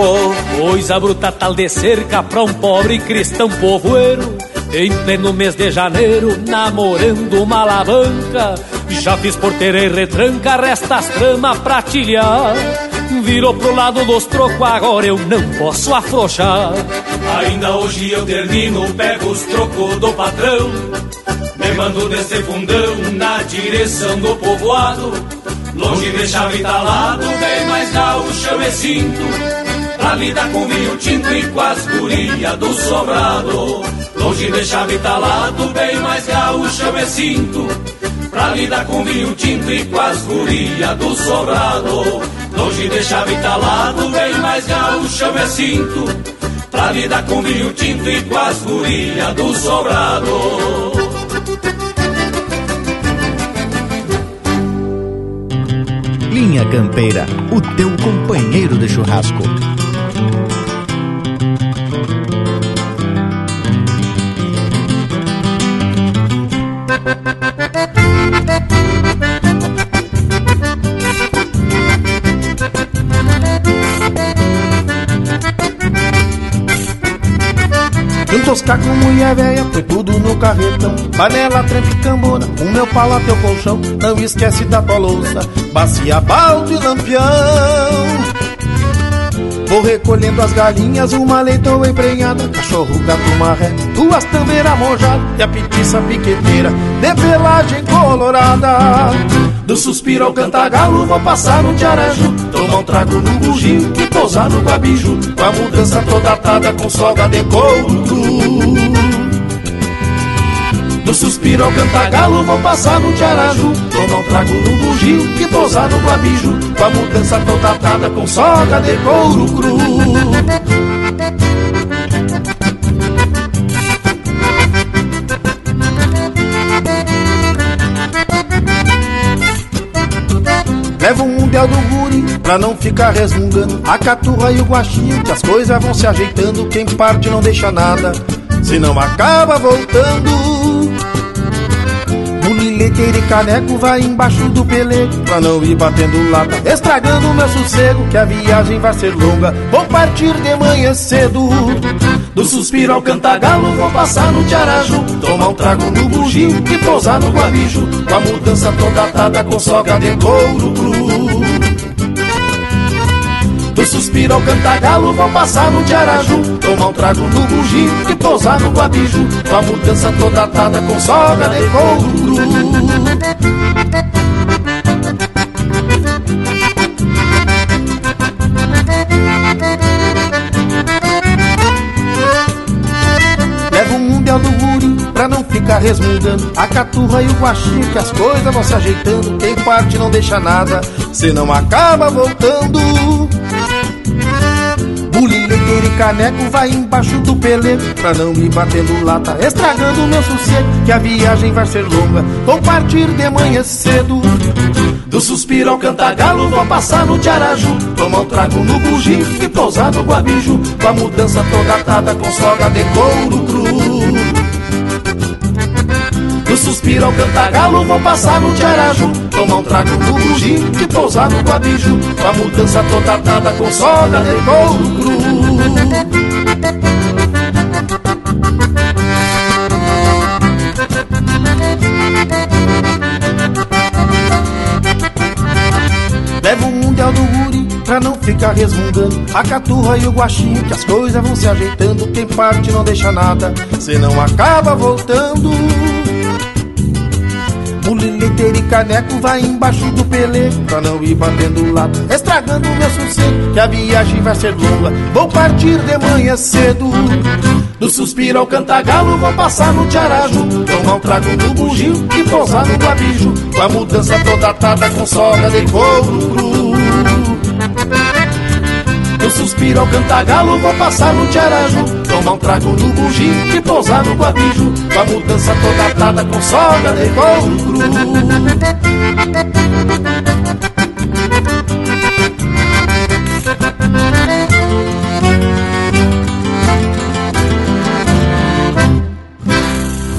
Coisa bruta tal de cerca pra um pobre cristão povoeiro. Em pleno mês de janeiro, namorando uma alavanca. Já fiz porteira e retranca, resta as tramas pra tilhar Virou pro lado dos trocos, agora eu não posso afrouxar. Ainda hoje eu termino, pego os trocos do patrão, me mando desse fundão na direção do povoado. Longe de chave talado, bem mais gaúcho eu me sinto Pra lidar com vinho tinto e com as gurias do sobrado Longe de chave talado, bem mais gaúcho eu me sinto Pra lidar com vinho tinto e com as gurias do sobrado Longe de chave talado, bem mais gaúcho eu me sinto Pra lidar com vinho tinto e com as gurias do sobrado Linha Campeira, o teu companheiro de churrasco. Toscar com mulher velha, foi tudo no carretão. Panela, trempe, cambona, o meu pau teu colchão. Não esquece da tua louça, bacia, balde e lampião. Vou recolhendo as galinhas, uma leitoa emprenhada, cachorro, gato, marré, duas tambeiras mojadas e a petiça piqueteira de pelagem colorada. Do suspiro ao cantagalo, vou passar no Tiaraju, tomar um trago no bugio e pousar no guabiju, com a mudança toda atada com soga de couro. Do suspiro ao cantagalo, vou passar no Tiaraju, tomar um trago no bugio e pousar no guabiju, com a mudança toda atada com soga de couro cru. Levo um mundial do guri pra não ficar resmungando. A caturra e o guachinho que as coisas vão se ajeitando. Quem parte não deixa nada, se não acaba voltando Mulileteiro e caneco vai embaixo do pelego Pra não ir batendo lata, estragando meu sossego Que a viagem vai ser longa, vou partir de manhã cedo. Do suspiro ao cantagalo vou passar no Tiaraju Tomar um trago no bugio e pousar no guabijo. Com a mudança toda atada com soga de couro cru Do suspiro ao cantagalo vou passar no Tiaraju Tomar um trago no bugio e pousar no guabijo Com a mudança toda atada com soga de couro pra não ficar resmungando. A caturra e o guaxinho que as coisas vão se ajeitando. Quem parte não deixa nada, se não acaba voltando. Bulileteiro e caneco vai embaixo do peleiro Pra não ir batendo lata, estragando meu sossego Que a viagem vai ser longa, vou partir de manhã cedo Do suspiro ao cantagalo, vou passar no Tiaraju Tomar um trago no bugio e pousar no guabiju Com a mudança toda atada com soga de couro cru suspiro ao cantagalo vou passar no Tiaraju Tomar um trago no bugio e pousar no guabiju Com a mudança toda atada com soga de couro. Cru Levo um mundial do guri pra não ficar resmungando. A caturra e o guachinho que as coisas vão se ajeitando. Quem parte não deixa nada, senão acaba voltando Muliliteiro e caneco vai embaixo do pelê Pra não ir batendo lado, estragando o meu sossego Que a viagem vai ser longa, vou partir de manhã cedo. Do suspiro ao cantagalo vou passar no Tiaraju Tomar um trago no bugio e pousar no guabijo Com a mudança toda atada com soga de couro cru. Eu suspiro ao cantagalo vou passar no Tiaraju Tomar um trago no bugio e pousar no guabijo Com a mudança toda atada com soga de couro cru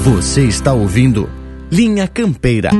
Você está ouvindo Linha Campeira.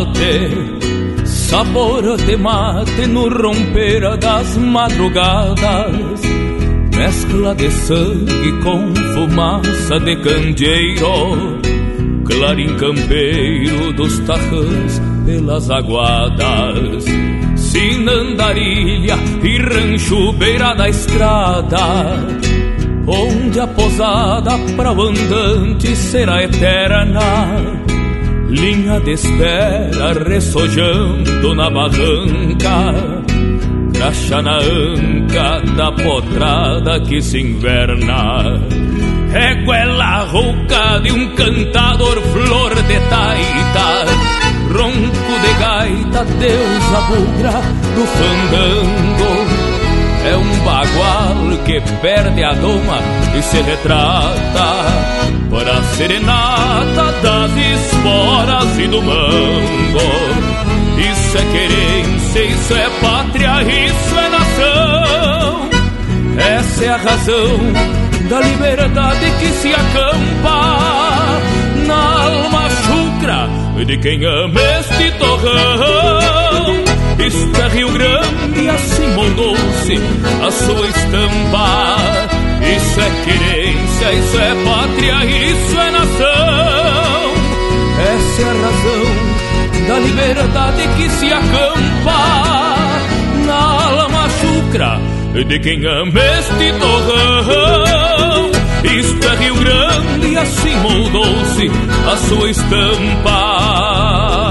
Combate. Sabor de mate no romper das madrugadas. Mescla de sangue com fumaça de candeeiro. Clarim campeiro dos tarrãs pelas aguadas. Sinandarilha e rancho beira da estrada onde a posada para o andante será eterna. Linha de espera ressojando na barranca, graxa na anca da potrada que se inverna. Reguela rouca de um cantador flor de taita, ronco de gaita, deusa bugra do fandango é um bagual que perde a doma e se retrata serenata das esporas e do mango. Isso é querência, isso é pátria, isso é nação. Essa é a razão da liberdade que se acampa na alma chucra de quem ama este torrão. Isto é Rio Grande, assim moldou-se a sua estampa. Isso é querência, isso é pátria, isso é nação. Essa é a razão da liberdade que se acampa na alma chucra de quem ama este torrão. Isto é Rio Grande, assim moldou-se a sua estampa.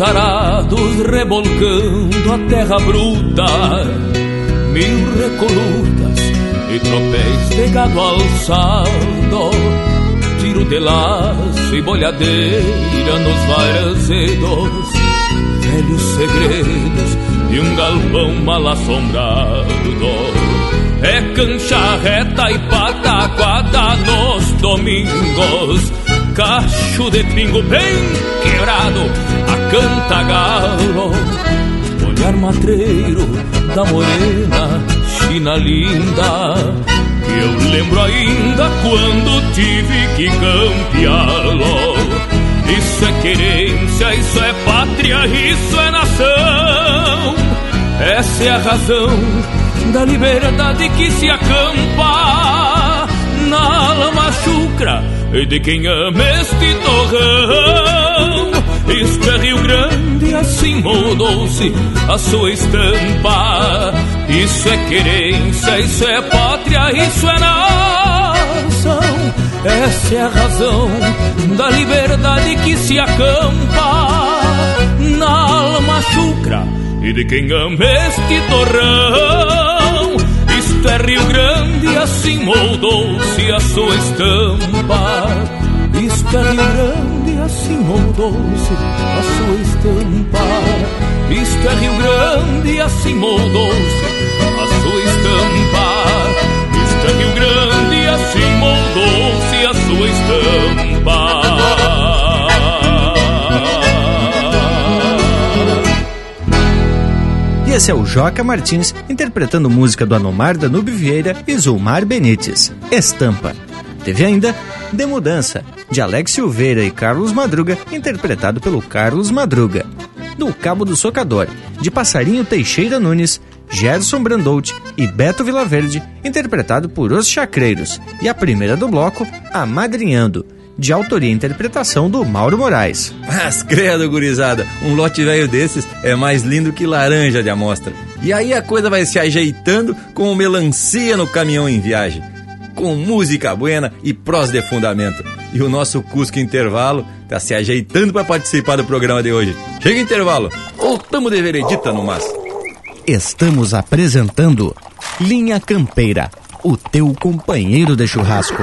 Arados rebolcando a terra bruta, mil recolutas e tropéis de gado alçado, tiro de laço e bolhadeira nos varzedos, velhos segredos de um galpão mal assombrado. É cancha reta e pataquada nos domingos, cacho de pingo bem quebrado, canta galo, olhar matreiro da morena, china linda, eu lembro ainda quando tive que campeá-lo. Isso é querência, isso é pátria, isso é nação. Essa é a razão da liberdade que se acampa na lama chucra de quem ama este torrão. Isto é Rio Grande, assim moldou-se a sua estampa. Isso é querência, isso é pátria, isso é nação. Essa é a razão da liberdade que se acampa na alma chucra e de quem ama este torrão. Isto é Rio Grande, assim moldou-se a sua estampa. Isto é Rio Grande, assim moldou-se a sua estampa. Isto é Rio Grande, assim moldou-se a sua estampa. Isto é Rio Grande, assim moldou-se a sua estampa. esse é o Joca Martins interpretando música do Anomar Danube Vieira e Zulmar Benites, Estampa. Teve ainda De Mudança, de Alex Silveira e Carlos Madruga, interpretado pelo Carlos Madruga. Do Cabo do Socador, de Passarinho Teixeira Nunes, Gerson Brandout e Beto Vilaverde, interpretado por Os Chacreiros. E a primeira do bloco, Amadrinhando, de autoria e interpretação do Mauro Moraes. Mas credo, gurizada, um lote velho desses é mais lindo que laranja de amostra. E aí a coisa vai se ajeitando com melancia no caminhão em viagem. Com música buena e prós de fundamento. E o nosso Cusco Intervalo tá se ajeitando para participar do programa de hoje. Chega intervalo, ou tamo de veredita no mas. Estamos apresentando Linha Campeira, o teu companheiro de churrasco.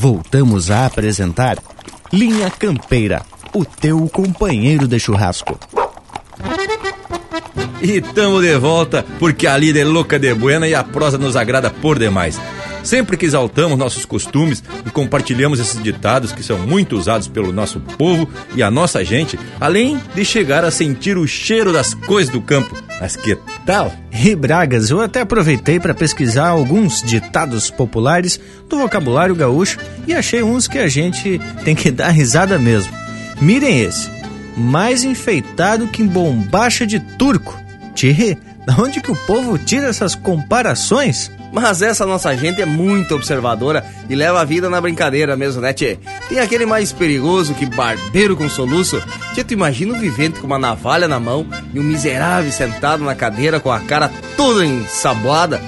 Voltamos a apresentar Linha Campeira, o teu companheiro de churrasco. E tamo de volta, porque a lida é louca de buena e a prosa nos agrada por demais. Sempre que exaltamos nossos costumes e compartilhamos esses ditados que são muito usados pelo nosso povo e a nossa gente, além de chegar a sentir o cheiro das coisas do campo. Mas que tal? E Bragas, eu até aproveitei para pesquisar alguns ditados populares do vocabulário gaúcho e achei uns que a gente tem que dar risada mesmo. Mirem esse. Mais enfeitado que bombacha de turco. Tchê, da onde que o povo tira essas comparações? Mas essa nossa gente é muito observadora e leva a vida na brincadeira mesmo, né, tchê? Tem aquele mais perigoso que barbeiro com soluço. Tchê, tu imagina um vivente com uma navalha na mão e um miserável sentado na cadeira com a cara toda ensaboada.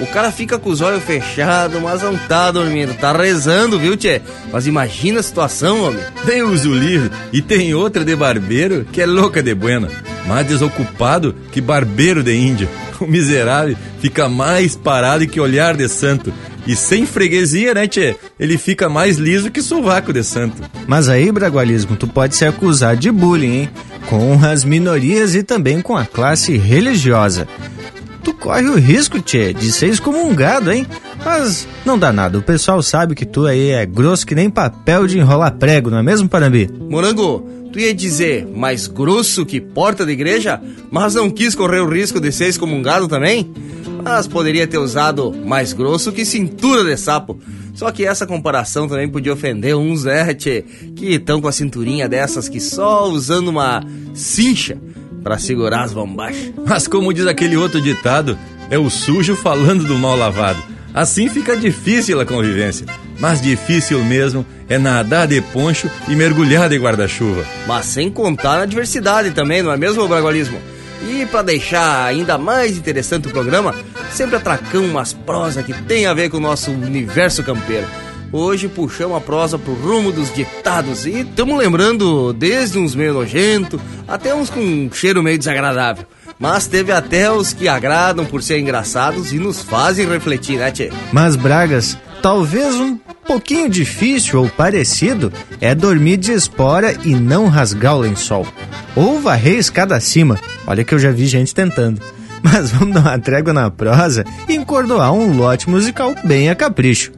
O cara fica com os olhos fechados, mas não tá dormindo, tá rezando, viu, tchê? Mas imagina a situação, homem. Deus o livre. E tem outra de barbeiro que é louca de buena. Mais desocupado que barbeiro de índio. O miserável fica mais parado que olhar de santo. E sem freguesia, né, tchê? Ele fica mais liso que sovaco de santo. Mas aí, Bragualismo, tu pode ser acusado de bullying, hein? Com as minorias e também com a classe religiosa. Corre o risco, tchê, de ser excomungado, hein? Mas não dá nada, o pessoal sabe que tu aí é grosso que nem papel de enrolar prego, não é mesmo, Parambi? Morango, tu ia dizer mais grosso que porta de igreja, mas não quis correr o risco de ser excomungado também? Mas poderia ter usado mais grosso que cintura de sapo. Só que essa comparação também podia ofender uns, né, tchê, que estão com a cinturinha dessas que só usando uma cincha para segurar as bombachas. Mas como diz aquele outro ditado, é o sujo falando do mal lavado. Assim fica difícil a convivência. Mas difícil mesmo é nadar de poncho e mergulhar de guarda-chuva. Mas sem contar na diversidade também, não é mesmo, Bragualismo? E para deixar ainda mais interessante o programa, sempre atracamos umas prosas que tem a ver com o nosso universo campeiro. Hoje puxamos a prosa pro rumo dos ditados e estamos lembrando desde uns meio nojento até uns com um cheiro meio desagradável. Mas teve até os que agradam por ser engraçados e nos fazem refletir, né, Tchê? Mas, Bragas, talvez um pouquinho difícil ou parecido é dormir de espora e não rasgar o lençol. Ou varrer escada acima. Olha que eu já vi gente tentando. Mas vamos dar uma trégua na prosa e encordoar um lote musical bem a capricho.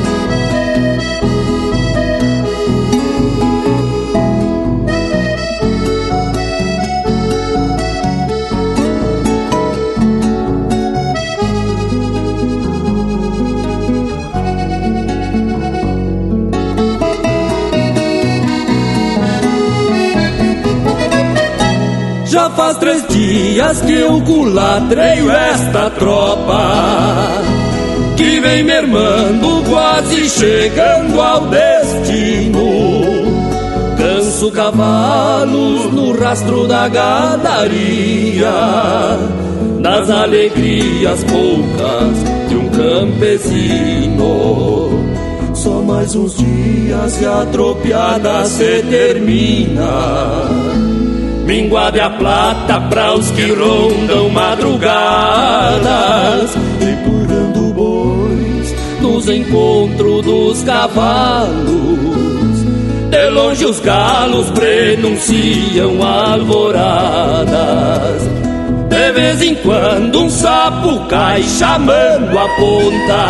Faz três dias que eu culatreio esta tropa Que vem mermando, quase chegando ao destino. Canso cavalos no rastro da gadaria Das alegrias poucas de um campesino. Só mais uns dias e a tropiada se termina Minguada é a plata pra os que rondam madrugadas Tripulando bois nos encontros dos cavalos. De longe os galos prenunciam alvoradas. De vez em quando um sapo cai chamando a ponta.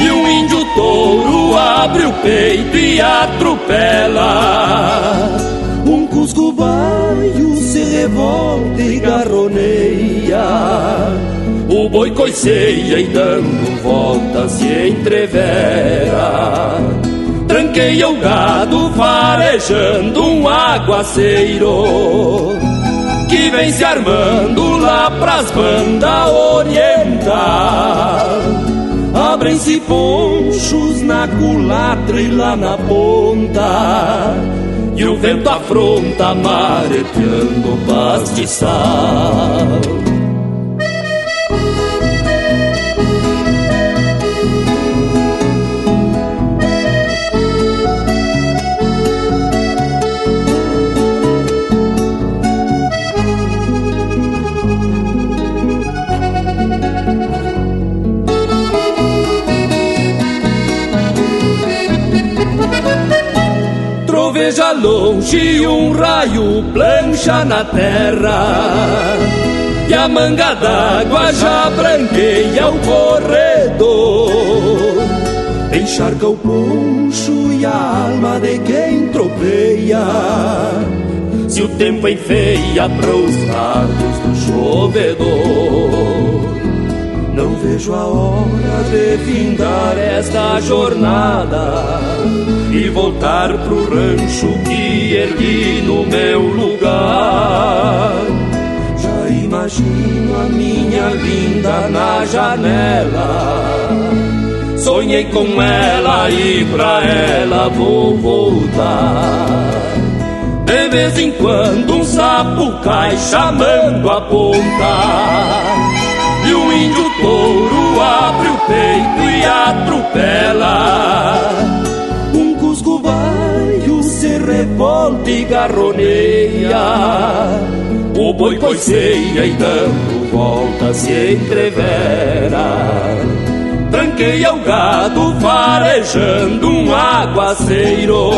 E um índio touro abre o peito e atropela se revolta e garroneia O boi coiceia e dando voltas se entrevera Tranqueia o gado farejando um aguaceiro Que que vem se armando lá pras bandas oriental. Abrem-se ponchos na culatra e lá na ponta, e o vento afronta mareteando pastiçal. veja longe um raio plancha na terra E a manga d'água já branqueia o corredor. Encharca o poncho e a alma de quem tropeia. Se o tempo enfeia pros lados do chovedor não vejo a hora de findar esta jornada e voltar pro rancho que ergui no meu lugar. Já imagino a minha linda na janela. Sonhei com ela e pra ela vou voltar. De vez em quando um sapo cai chamando a ponta. O índio touro abre o peito e atropela revolta e garroneia. O boi coiceia e dando volta se entrevera. Tranqueia o gado farejando um aguaceiro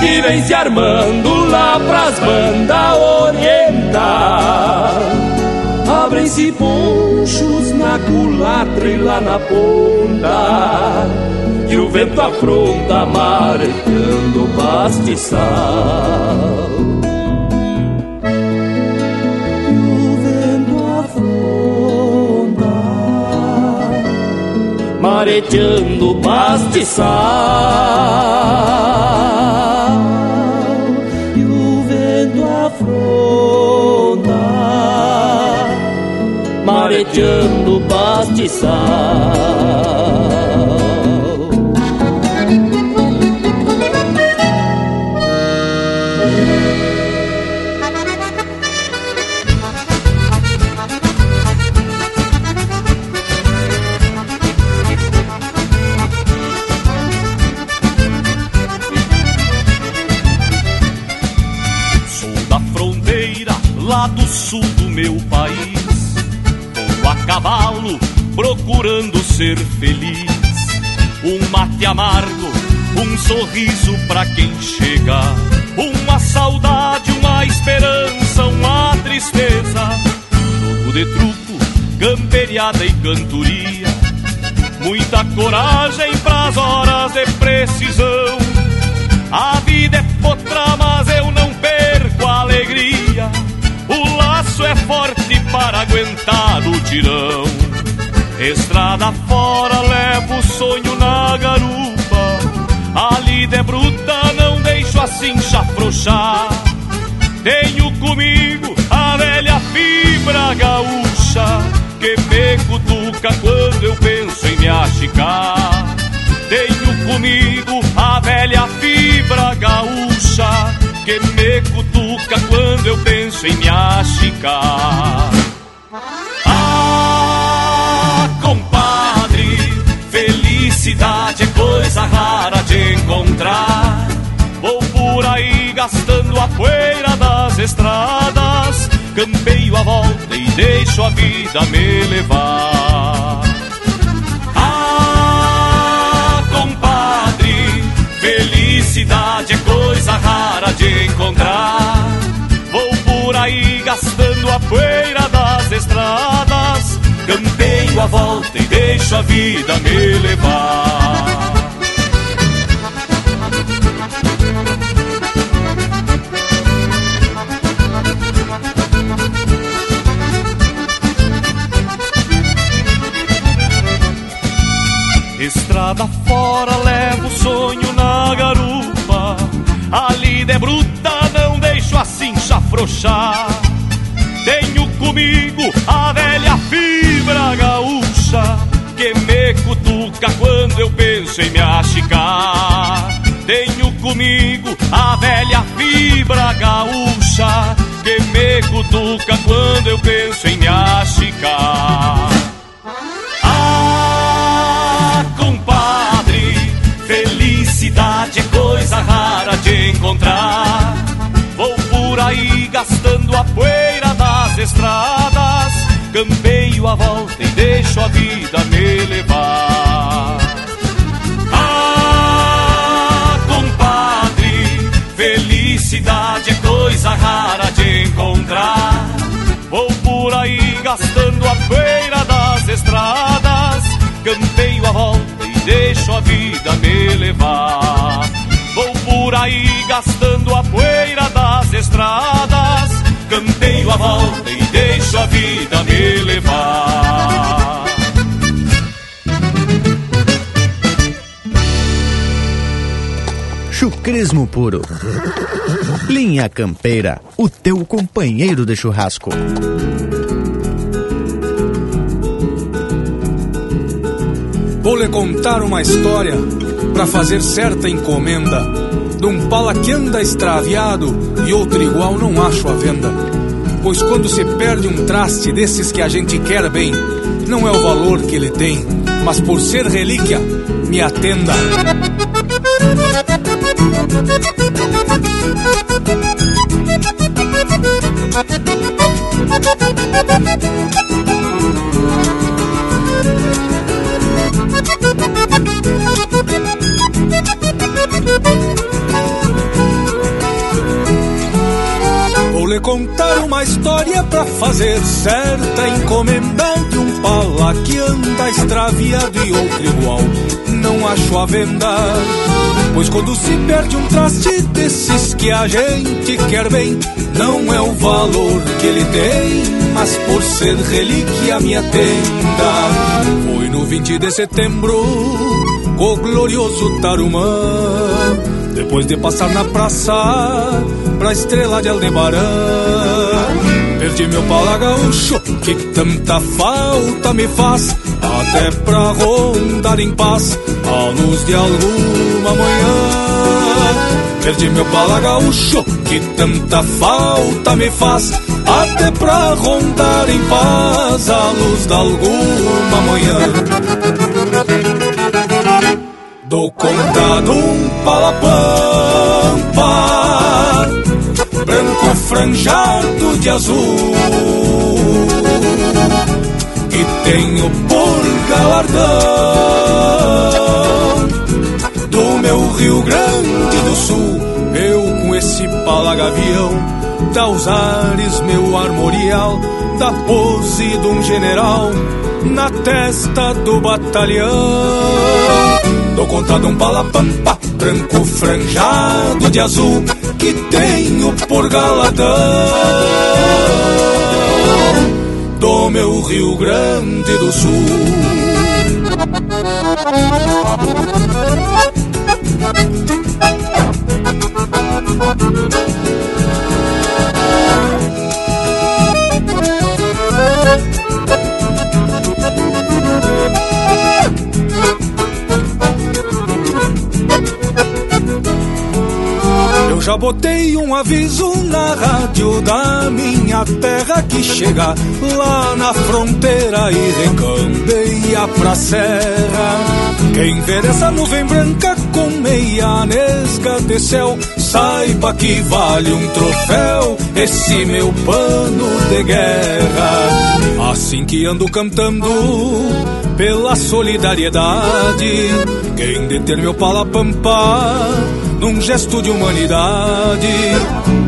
que vem se armando lá pras bandas orientar. Abrem-se ponchos na culatra e lá na ponta e o vento afronta mareteando o pastiçal. E o vento afronta mareteando o pastiçal. Mareteando o. procurando ser feliz. Um mate amargo, um sorriso pra quem chega, uma saudade, uma esperança, uma tristeza. Jogo de truco, camperiada e cantoria. Muita coragem pras horas de precisão. A vida é potra, mas eu não perco a alegria. O laço é forte para aguentar o tirão. Estrada fora, levo o sonho na garupa. A lida é bruta, não deixo assim chafrouxar. Tenho comigo a velha fibra gaúcha que me cutuca quando eu penso em me achicar. Tenho comigo a velha fibra gaúcha que me cutuca quando eu penso em me achicar. De encontrar. Vou por aí gastando a poeira das estradas. Campeio a volta e deixo a vida me levar. Ah, compadre, felicidade é coisa rara de encontrar. Vou por aí gastando a poeira das estradas Campeio a volta e deixo a vida me levar. Estrada fora, levo o sonho na garupa. A lida é bruta, não deixo assim chafrouxar. comigo a velha fibra gaúcha que me cutuca quando eu penso em me achicar. Tenho comigo a velha fibra gaúcha que me cutuca quando eu penso em me achicar. A poeira das estradas, campeio a volta e deixo a vida me levar. Ah, compadre, felicidade é coisa rara de encontrar. Vou por aí gastando a poeira das estradas, campeio a volta e deixo a vida me levar. Vou por aí gastando a poeira das estradas, campeio a volta e deixo a vida me levar. Chucrismo puro. Linha Campeira, o teu companheiro de churrasco. Vou lhe contar uma história para fazer certa encomenda de um pala que anda extraviado e outro igual não acho à venda. Pois quando se perde um traste desses que a gente quer bem, não é o valor que ele tem, mas por ser relíquia, me atenda. Vou lhe contar uma história pra fazer certa encomenda de um pala que anda extraviado e outro igual não acho a venda. Pois quando se perde um traste desses que a gente quer bem, não é o valor que ele tem, mas por ser relíquia me atenda. Foi no 20 de setembro, com o glorioso Tarumã, depois de passar na praça, pra estrela de Aldebarã. Perdi meu pala gaúcho, que tanta falta me faz, até pra rondar em paz, à luz de alguma manhã. Perdi meu pala gaúcho, que tanta falta me faz, até pra rondar em paz, à luz de alguma manhã. Dou conta de um palapampa franjado de azul. Que tenho por galardão Do meu Rio Grande do Sul. Eu com esse palagavião Dá os ares meu armorial Da pose de um general Na testa do batalhão Dou conta de um palapampa branco franjado de azul que tenho por galadão do meu Rio Grande do Sul. Eu já botei um aviso na rádio da minha terra que chega lá na fronteira e recambeia pra serra. Quem ver essa nuvem branca com meia nesga de céu, saiba que vale um troféu esse meu pano de guerra. Assim que ando cantando pela solidariedade, quem deter meu palapampa num gesto de humanidade.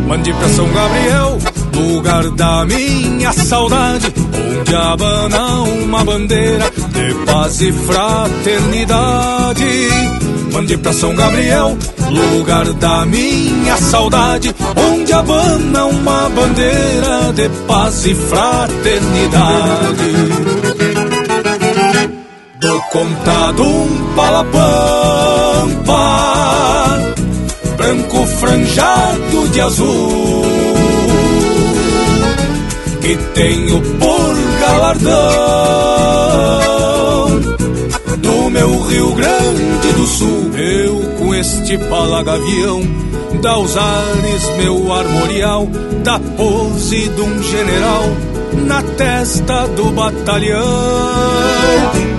Mande pra São Gabriel, lugar da minha saudade, onde abana uma bandeira de paz e fraternidade. Mande pra São Gabriel, lugar da minha saudade, onde abana uma bandeira de paz e fraternidade. Dou conta de um palapampa branco franjado de azul que tenho por galardão. Do meu Rio Grande do Sul, eu com este palagavião, dá os ares meu armorial, da pose de um general na testa do batalhão.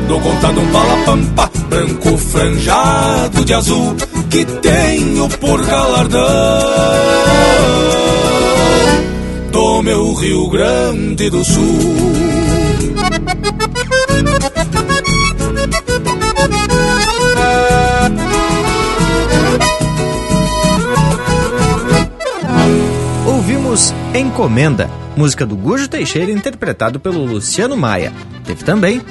Dou conta de um palapampa, branco franjado de azul, que tenho por galardão do meu Rio Grande do Sul. Ouvimos Encomenda, música do Gujo Teixeira interpretado pelo Luciano Maia. Teve também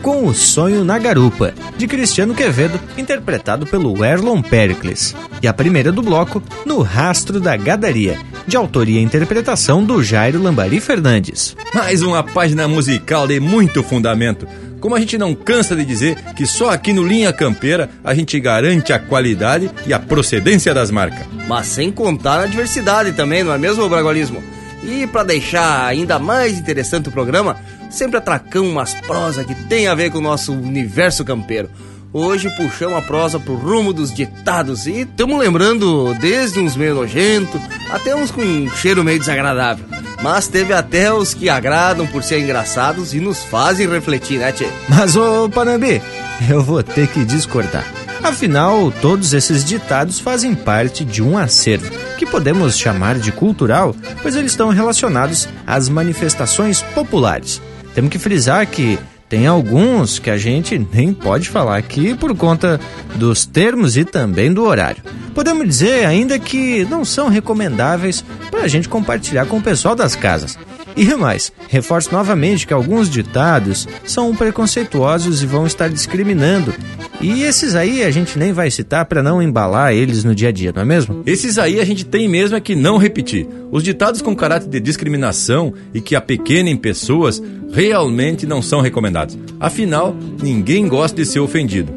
Com o Sonho na Garupa, de Cristiano Quevedo, interpretado pelo Erlon Pericles. E a primeira do bloco, No Rastro da Gadaria, de autoria e interpretação do Jairo Lambari Fernandes. Mais uma página musical de muito fundamento. Como a gente não cansa de dizer que só aqui no Linha Campeira a gente garante a qualidade e a procedência das marcas. Mas sem contar a diversidade também, não é mesmo, Bragualismo? E para deixar ainda mais interessante o programa, sempre atracamos umas prosas que tem a ver com o nosso universo campeiro. Hoje puxamos a prosa pro rumo dos ditados e estamos lembrando desde uns meio nojento até uns com um cheiro meio desagradável. Mas teve até os que agradam por serem engraçados e nos fazem refletir, né, Tchê? Mas, ô Panambi, eu vou ter que discordar. Afinal, todos esses ditados fazem parte de um acervo, que podemos chamar de cultural, pois eles estão relacionados às manifestações populares. Temos que frisar que tem alguns que a gente nem pode falar aqui por conta dos termos e também do horário. Podemos dizer ainda que não são recomendáveis para a gente compartilhar com o pessoal das casas. E mais, reforço novamente que alguns ditados são preconceituosos e vão estar discriminando. E esses aí a gente nem vai citar para não embalar eles no dia a dia, não é mesmo? Esses aí a gente tem mesmo é que não repetir. Os ditados com caráter de discriminação e que apequenem pessoas realmente não são recomendados. Afinal, ninguém gosta de ser ofendido.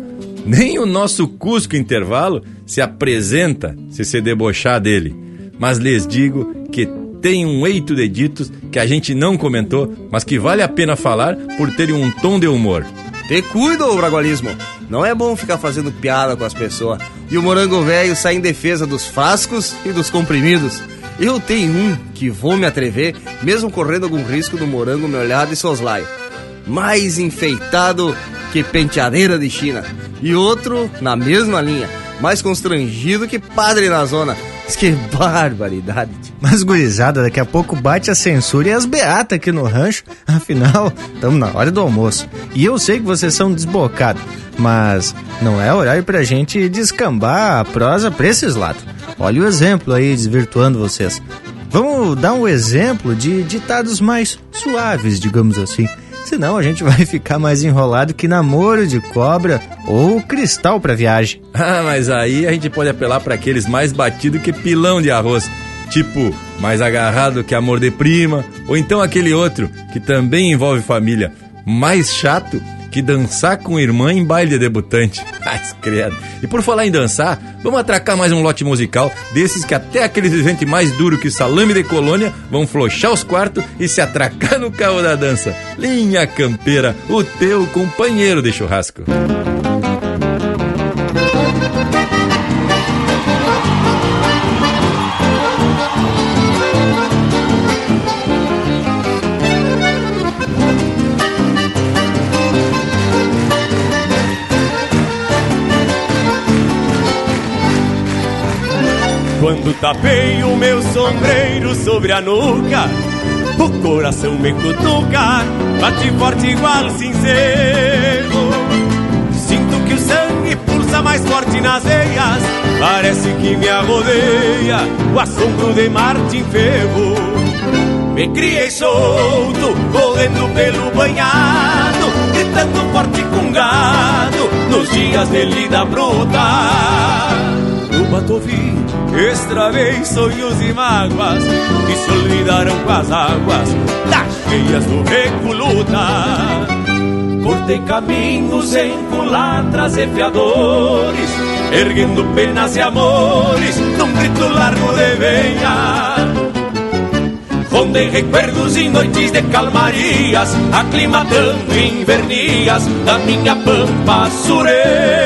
Nem o nosso Cusco Intervalo se apresenta se se debochar dele. Mas lhes digo que tem um eito de ditos que a gente não comentou, mas que vale a pena falar por terem um tom de humor. Te cuida, Bragualismo. Não é bom ficar fazendo piada com as pessoas. E o morango velho sai em defesa dos frascos e dos comprimidos. Eu tenho um que vou me atrever, mesmo correndo algum risco do morango me olhar de soslaio. Mais enfeitado que penteadeira de China. E outro na mesma linha, mais constrangido que padre na zona. Que barbaridade. Mas, gurizada, daqui a pouco bate a censura e as beatas aqui no rancho. Afinal, estamos na hora do almoço. E eu sei que vocês são desbocados, mas não é horário pra gente descambar a prosa pra esses lados. Olha o exemplo aí, desvirtuando vocês. Vamos dar um exemplo de ditados mais suaves, digamos assim. Senão a gente vai ficar mais enrolado que namoro de cobra ou cristal para viagem. Ah, mas aí a gente pode apelar para aqueles mais batidos que pilão de arroz. Tipo, mais agarrado que amor de prima. Ou então aquele outro, que também envolve família, mais chato que dançar com irmã em baile de debutante. Ai, credo. E por falar em dançar, vamos atracar mais um lote musical desses que até aqueles gente mais duro que salame de colônia vão flochar os quartos e se atracar no carro da dança. Linha Campeira, o teu companheiro de churrasco. Quando tapei o meu sombreiro sobre a nuca, o coração me cutuca, bate forte igual sincero. Sinto que o sangue pulsa mais forte nas veias, parece que me arrodeia o assombro de Martin Ferro. Me criei solto, correndo pelo banhado, gritando forte com gado, nos dias de lida bruta. No Batovi, extravei sonhos e mágoas que se olvidaram com as águas das cheias do Recoluta. Cortei caminhos em culatras e fiadores, erguendo penas e amores num grito largo de venha. Rondei recuerdos em noites de calmarias, aclimatando invernias da minha pampa sureira.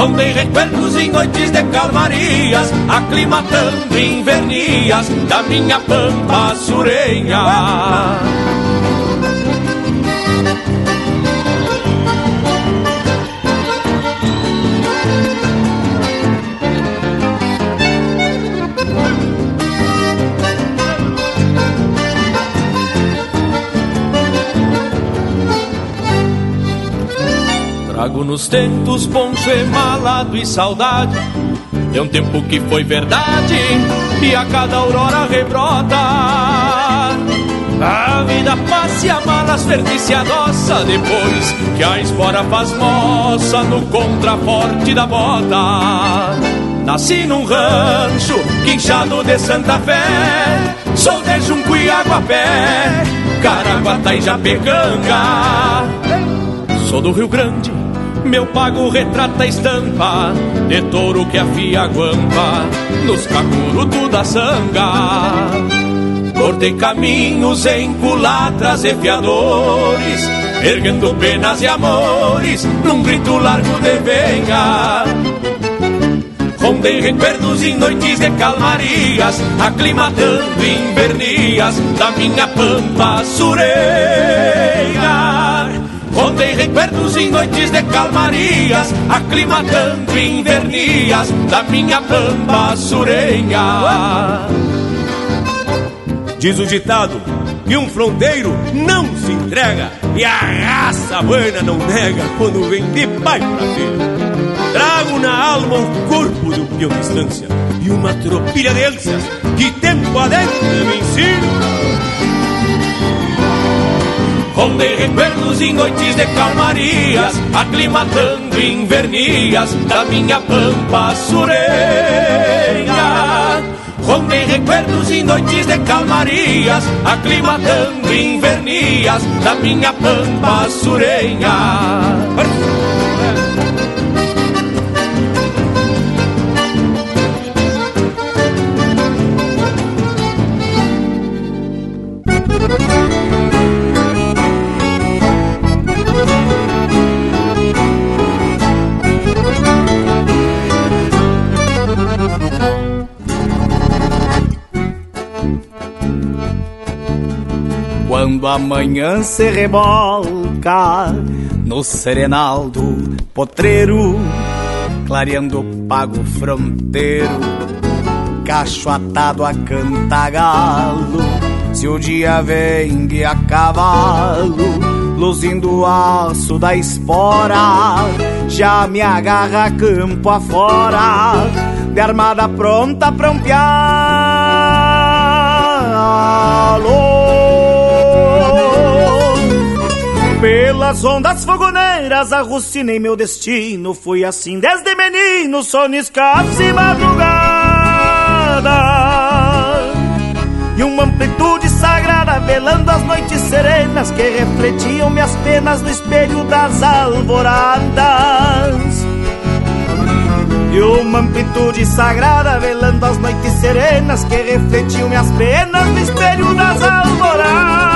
Rondei recuerdos em noites de calmarias, aclimatando invernias da minha pampa sureira. Trago nos tentos poncho emalado e saudade. De um tempo que foi verdade E a cada aurora rebrota. A vida passa e a malas vertice adoça Depois que a espora faz moça No contraforte da bota. Nasci num rancho, quinchado de Santa Fé Sou de Junco e Aguapé Caraguatá e Japecanga. Sou do Rio Grande meu pago retrata a estampa de touro que afia a guampa nos cacurutos da sanga. Cortei caminhos em culatras e fiadores, erguendo penas e amores num grito largo de venha. Rondei recuerdos em noites de calmarias, aclimatando invernias da minha pampa sureira. Rondei recuerdos em noites de calmarias, aclimatando invernias da minha pampa surenha. Diz o ditado que um fronteiro não se entrega e a raça buena não nega quando vem de pai pra filho. Trago na alma o corpo um peão distância e uma tropilha de ânsias que tempo adentro me ensino. Rondei recuerdos em noites de calmarias, aclimatando invernias da minha pampa sureia. Rondei recuerdos em noites de calmarias, aclimatando invernias da minha pampa sureia. Quando amanhã se rebolca no serenal do potreiro, clareando o pago fronteiro, cacho atado a cantagalo. Se o dia vem de a cavalo, luzindo o aço da espora, já me agarra campo afora, de armada pronta pra um pialo. Pelas ondas fogoneiras arrucinei meu destino. Fui assim desde menino, sono escasso e madrugada. E uma amplitude sagrada velando as noites serenas Que refletiam minhas penas no espelho das alvoradas. E uma amplitude sagrada velando as noites serenas que refletiam minhas penas no espelho das alvoradas.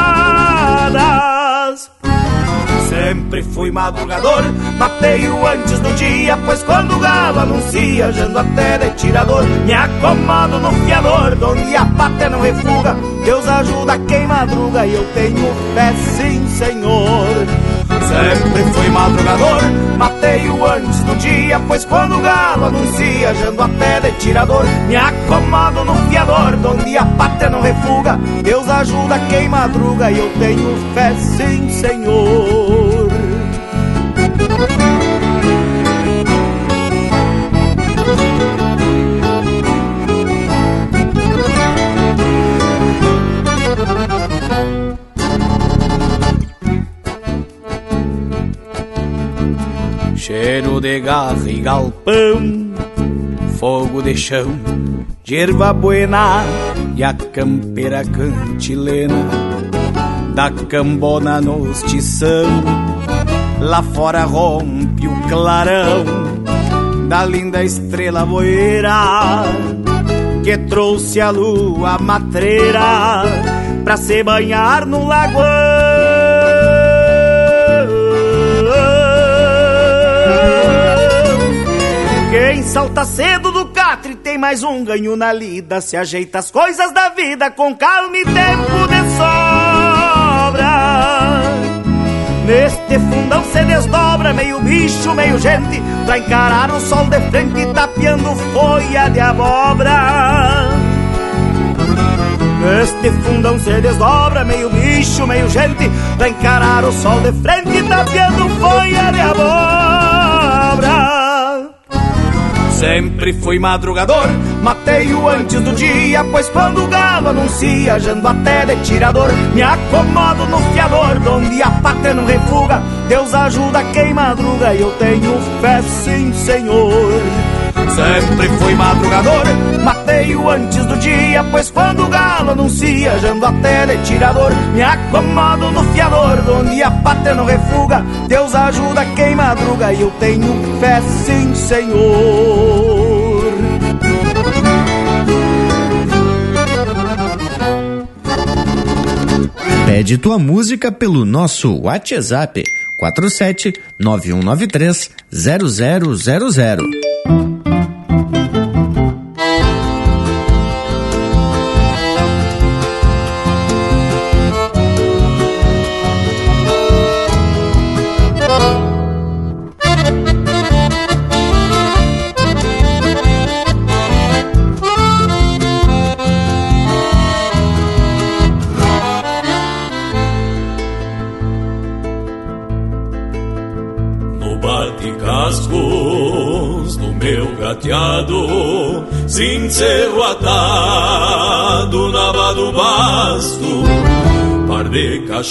Sempre fui madrugador, mateio antes do dia, pois quando o galo anuncia, jando até de tirador, me acomodo no fiador, donde a pátria não refuga, Deus ajuda quem madruga e eu tenho fé sim, Senhor. Sempre fui madrugador, mateio antes do dia, pois quando o galo anuncia, jando a pé de tirador, me acomodo no fiador, donde a pátria não refuga, Deus ajuda quem madruga e eu tenho fé sim, Senhor. Cheiro de garra e galpão, fogo de chão, de erva buena e a campeira cantilena da cambona nos tição. Lá fora rompe o clarão da linda estrela boeira que trouxe a lua matreira pra se banhar no lagoão. Quem salta cedo do catre tem mais um ganho na lida. Se ajeita as coisas da vida com calma e tempo de sobra. Neste fundão se desdobra meio bicho, meio gente Pra encarar o sol de frente tapeando folha de abóbora Neste fundão se desdobra meio bicho, meio gente Pra encarar o sol de frente tapeando folha de abóbora Sempre fui madrugador, matei-o antes do dia, pois quando o galo anuncia, jando até de tirador, me acomodo no fiador, donde a pátria não refuga, Deus ajuda quem madruga e eu tenho fé, sim, Senhor. Sempre fui madrugador, matei-o antes do dia, pois quando o galo anuncia, jando até de tirador, me acomodo no fiador, onde a pátria não refuga, Deus ajuda quem madruga e eu tenho fé, sim, Senhor. Pede tua música pelo nosso WhatsApp 47 9193 0000. Par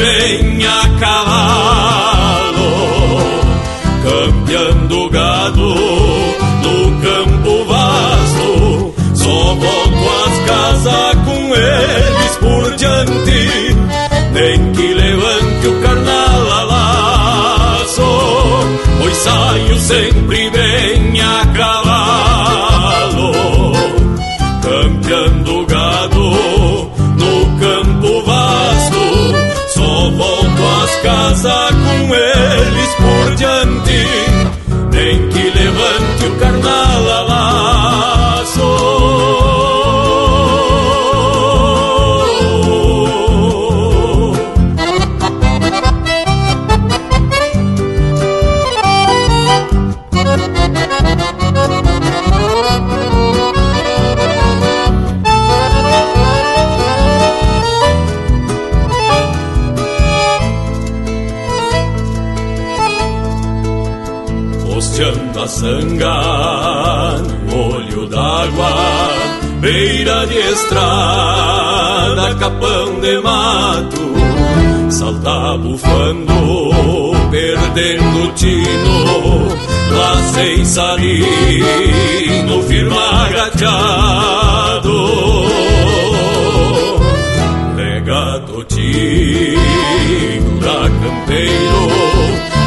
sempre perdendo o tino, lá sem salino, firma agachado. Totinho da campeiro,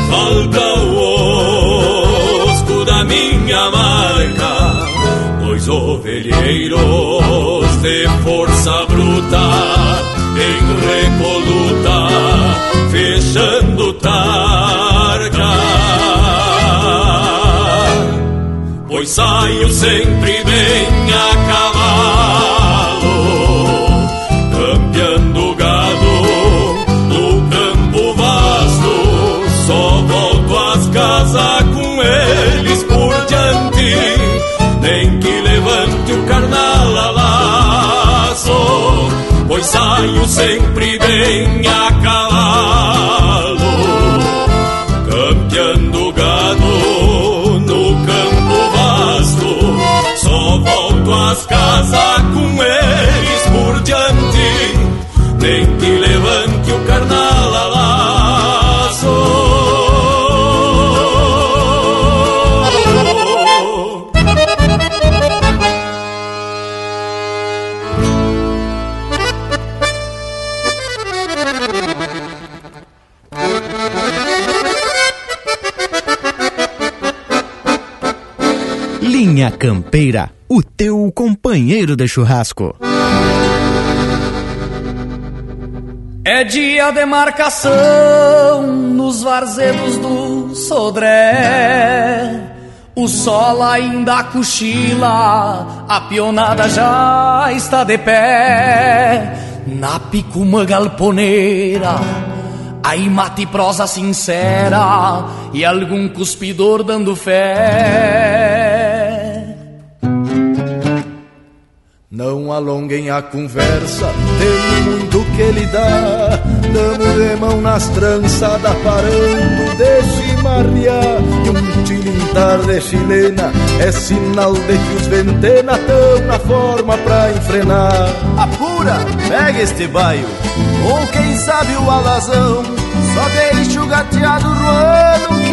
falta o osco da minha marca, dois ovelheiros de força sempre bem a cavalo, campeando gado no campo vasto, só volto às casas com eles por diante, nem que levante o carnal a laço, pois saio sempre Campeira, o teu companheiro de churrasco. É dia de marcação nos varzedos do Sodré. O sol ainda cochila, a pionada já está de pé. Na picuma galponeira, aí mate prosa sincera e algum cuspidor dando fé. Alonguem a conversa, tem muito que lhe dá. Damos de mão nas tranças da parando de chimarrear. E um tilintar de chilena é sinal de que os ventena tão na forma pra enfrenar. Apura, pega este baio, ou quem sabe o alazão. Só deixa o gateado roando,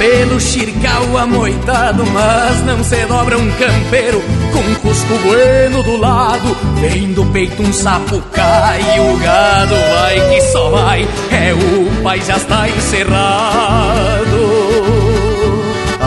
Pelo xircal amoitado, mas não se dobra um campeiro com um cusco bueno do lado. Vem do peito um sapo cai, o gado vai que só vai, é o pai já está encerrado.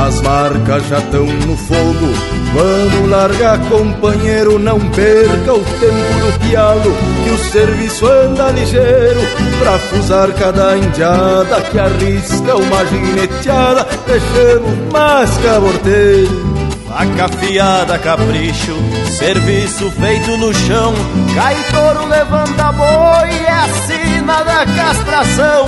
As marcas já estão no fogo, vamos largar, companheiro. Não perca o tempo do pialo, que o serviço anda ligeiro. Pra fusar cada indiada que arrisca uma gineteada, deixamos mais caborteiro. Faca afiada, capricho, serviço feito no chão. Cai touro, levanta boi, é a da castração.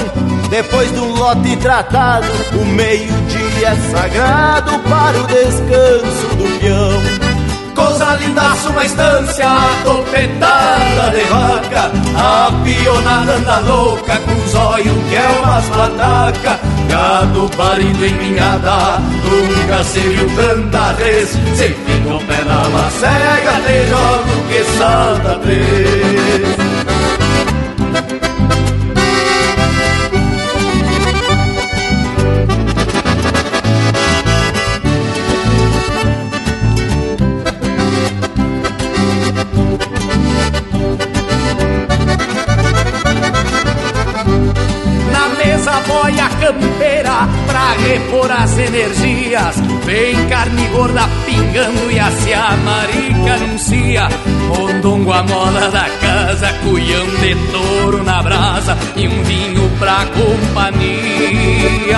Depois do lote tratado, o meio-dia é sagrado para o descanso do peão. Coisa lindaça, uma estância, topetada de vaca, a pionada anda louca, com olhos que é umas pataca. Gado parido em minhada, nunca se viu tanta vez. Se fica o pé na macega, te jogo que salta três. Pingando e a a marica anuncia. Mondongo a moda da casa, cuião de touro na brasa e um vinho pra companhia.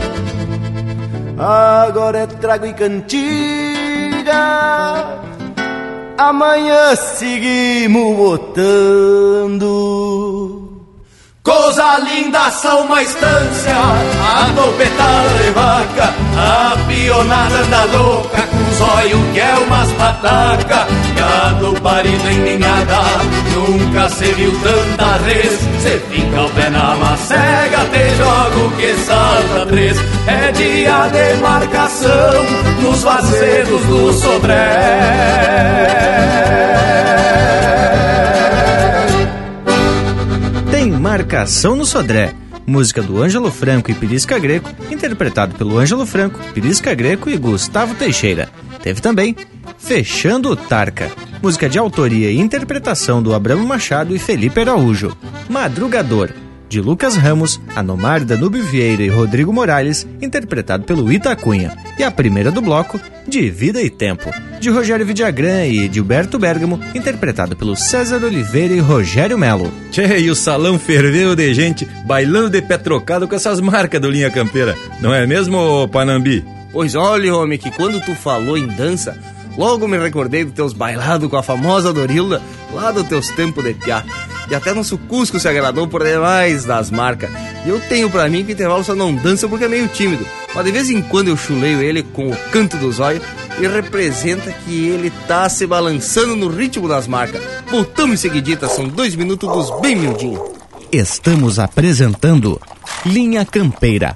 Agora é trago e cantiga. Amanhã seguimos botando. Coisa linda, são uma estância, a topetada de vaca, a pionada anda louca, com os olhos que é umas pataca. Gado parido em ninhada, nunca se viu tanta res. Se fica o pé na macega, te jogo que salta três. É dia de marcação nos vazedos do Sodré. Tem marcação no Sodré. Música do Ângelo Franco e Pirisca Greco, interpretado pelo Ângelo Franco, Pirisca Greco e Gustavo Teixeira. Teve também Fechando Tarca, música de autoria e interpretação do Abramo Machado e Felipe Araújo. Madrugador, de Lucas Ramos, Anomar Danube Vieira e Rodrigo Morales, interpretado pelo Itacunha. E a primeira do bloco, De Vida e Tempo, de Rogério Vidagrã e Gilberto Bergamo, interpretado pelo César Oliveira e Rogério Melo. Tchê, e o salão ferveu de gente bailando de pé trocado com essas marcas do Linha Campeira. Não é mesmo, Panambi? Pois olha, homem, que quando tu falou em dança, logo me recordei dos teus bailados com a famosa Dorilda, lá dos teus tempos de piá. E até nosso Cusco se agradou por demais das marcas. E eu tenho pra mim que o intervalo só não dança porque é meio tímido. Mas de vez em quando eu chuleio ele com o canto dos olhos e representa que ele tá se balançando no ritmo das marcas. Voltamos em seguidita, são dois minutos dos bem miudinhos. Estamos apresentando Linha Campeira,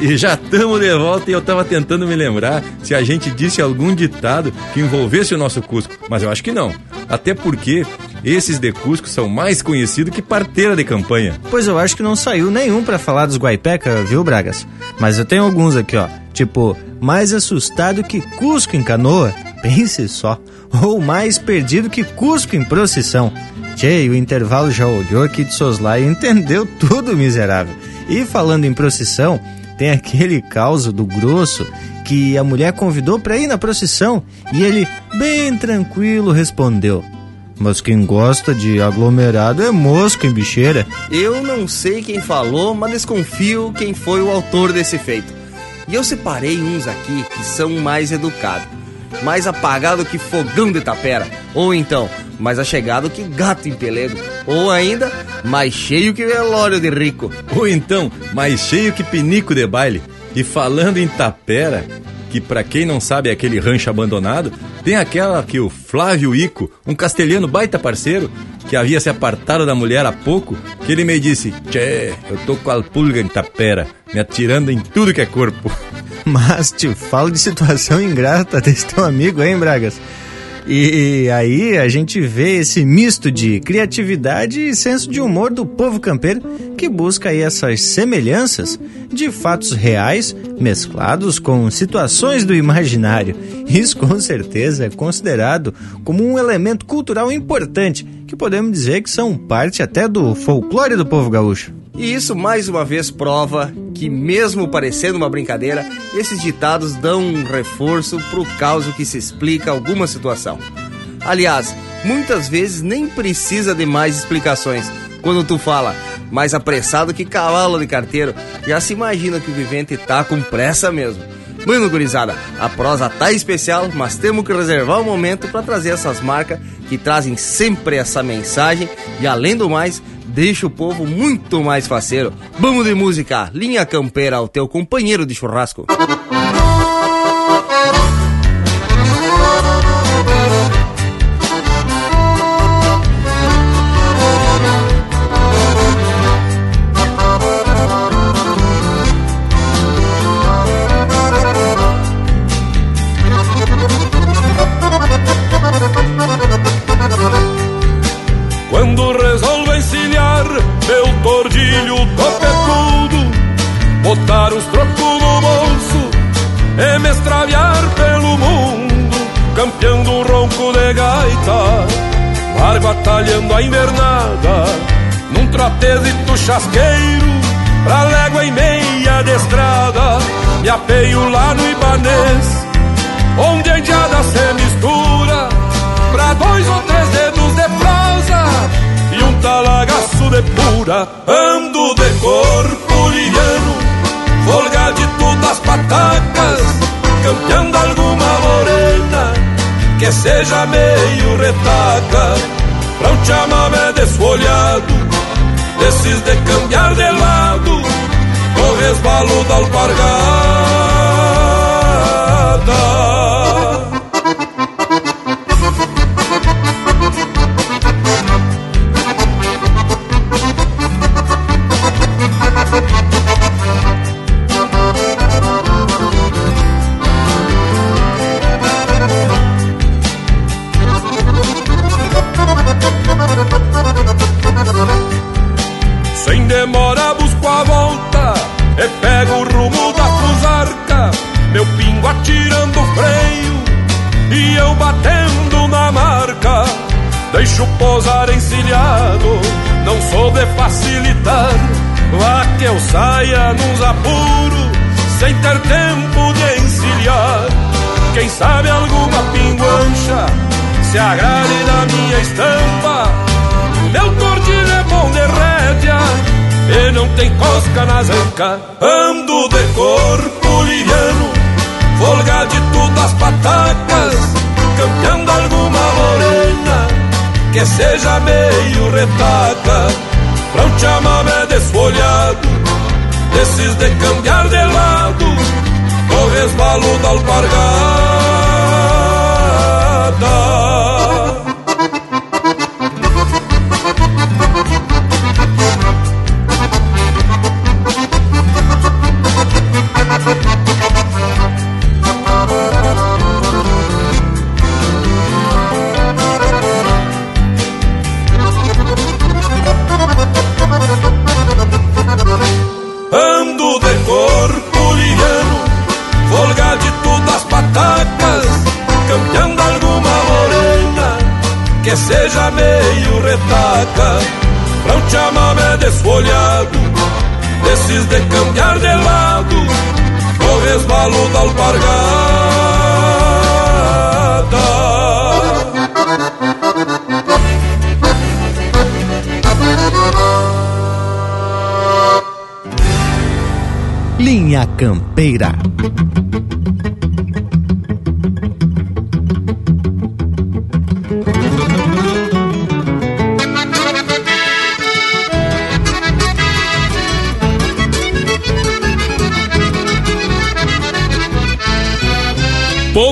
E já estamos de volta e eu tava tentando me lembrar se a gente disse algum ditado que envolvesse o nosso Cusco, mas eu acho que não. Até porque esses de Cusco são mais conhecidos que parteira de campanha. Pois eu acho que não saiu nenhum para falar dos Guaipeca, viu, Bragas? Mas eu tenho alguns aqui, ó. Tipo, mais assustado que Cusco em canoa, pense só. Ou mais perdido que Cusco em procissão. Tchê, o intervalo já olhou aqui de soslaio e entendeu tudo, miserável. E falando em procissão, tem aquele caos do grosso que a mulher convidou para ir na procissão e ele, bem tranquilo, respondeu: Mas quem gosta de aglomerado é mosca em bicheira. Eu não sei quem falou, mas desconfio quem foi o autor desse feito. E eu separei uns aqui que são mais educados, mais apagado que fogão de tapera, ou então mais achegado que gato em pelego, ou ainda mais cheio que velório de rico. Ou então mais cheio que pinico de baile. E falando em tapera, que para quem não sabe é aquele rancho abandonado, tem aquela que o Flávio Ico, um castelhano baita parceiro, que havia se apartado da mulher há pouco, que ele me disse: Tchê, eu tô com a pulga em tapera, me atirando em tudo que é corpo. Mas te falo de situação ingrata desse teu amigo, hein, Bragas? E aí a gente vê esse misto de criatividade e senso de humor do povo campeiro que busca aí essas semelhanças de fatos reais mesclados com situações do imaginário. Isso com certeza é considerado como um elemento cultural importante que podemos dizer que são parte até do folclore do povo gaúcho. E isso mais uma vez prova que, mesmo parecendo uma brincadeira, esses ditados dão um reforço pro caso que se explica alguma situação. Aliás, muitas vezes nem precisa de mais explicações. Quando tu fala mais apressado que cavalo de carteiro, já se imagina que o vivente tá com pressa mesmo. Mano, gurizada, a prosa tá especial, mas temos que reservar um momento para trazer essas marcas que trazem sempre essa mensagem e, além do mais, deixa o povo muito mais faceiro. Vamos de música, linha campeira, o teu companheiro de churrasco.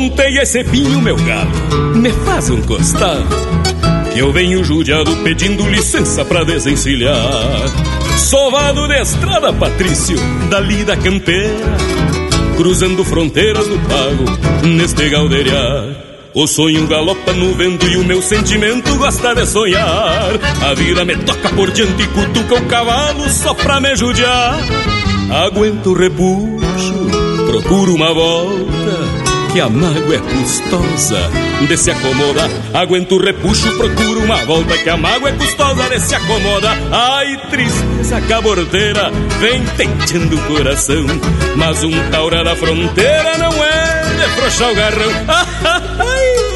Pontei esse pinho, meu galo, me faz um costado. Que eu venho judiado pedindo licença pra desencilhar. Sovado de estrada, Patrício, dali da campeira. Cruzando fronteiras do pago, neste galdeiriar. O sonho galopa no vento e o meu sentimento gosta de sonhar. A vida me toca por diante e cutuca o cavalo só pra me judiar. Aguento o repuxo, procuro uma volta que a mágoa é custosa de se acomodar. Aguento o repuxo, procuro uma volta que a mágoa é custosa de se. Ai, tristeza cabordeira, vem tentando o coração. Mas um taura da fronteira não é de frouxar o garrão. Ai,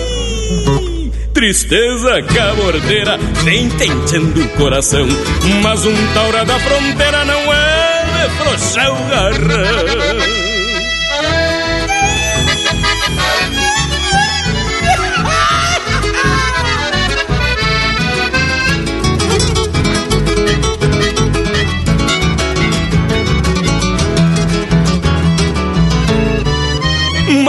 tristeza cabordeira, vem tentando o coração. Mas um taura da fronteira não é de frouxar o garrão.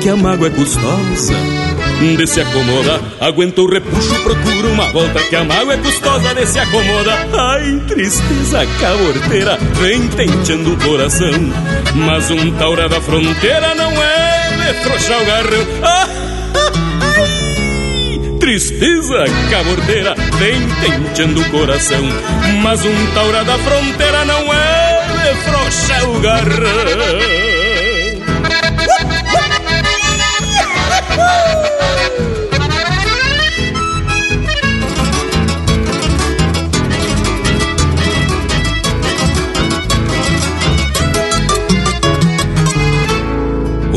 que a mágoa é custosa de se acomodar. Aguento o repuxo, procuro uma volta que a mágoa é custosa de se acomodar. Ai, tristeza caborteira, vem tenteando o coração. Mas um taura da fronteira não é de frouxar o garrão. Ah, ai, tristeza caborteira, vem tenteando o coração. Mas um taura da fronteira não é de frouxar o garrão.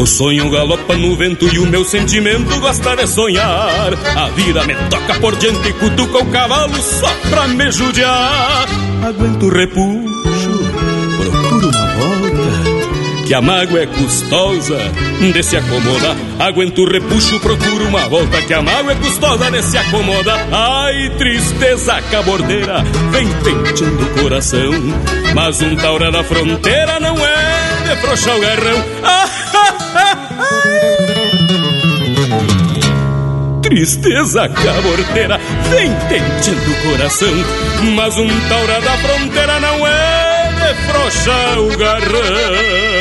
O sonho galopa no vento e o meu sentimento gosta de sonhar. A vida me toca por diante e cutuca o cavalo só pra me judiar. Aguento o repuxo, procuro uma volta, que a mágoa é custosa de se acomodar. Aguento o repuxo, procuro uma volta, que a mágoa é custosa de se acomodar. Ai, tristeza cabordeira, vem penteando o coração. Mas um taura da fronteira não é de frouxar o garrão. Ah, Tristeza caborteira vem tentando o coração, mas um taura da fronteira não é de frouxar o garrão.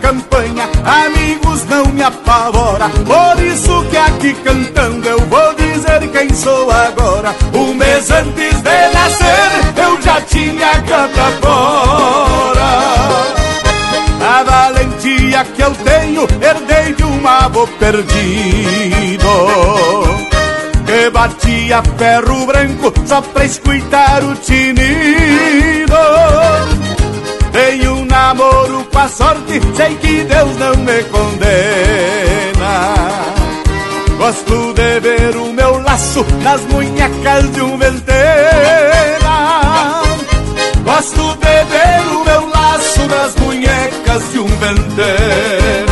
Campanha, amigos não me apavora. Por isso que aqui cantando eu vou dizer quem sou agora. Um mês antes de nascer eu já tinha canta fora. A valentia que eu tenho herdei de um avô perdido que batia ferro branco só pra escutar o tinido. Sorte, sei que Deus não me condena. Gosto de ver o meu laço nas munhecas de um ventena. Gosto de ver o meu laço nas munhecas de um ventena.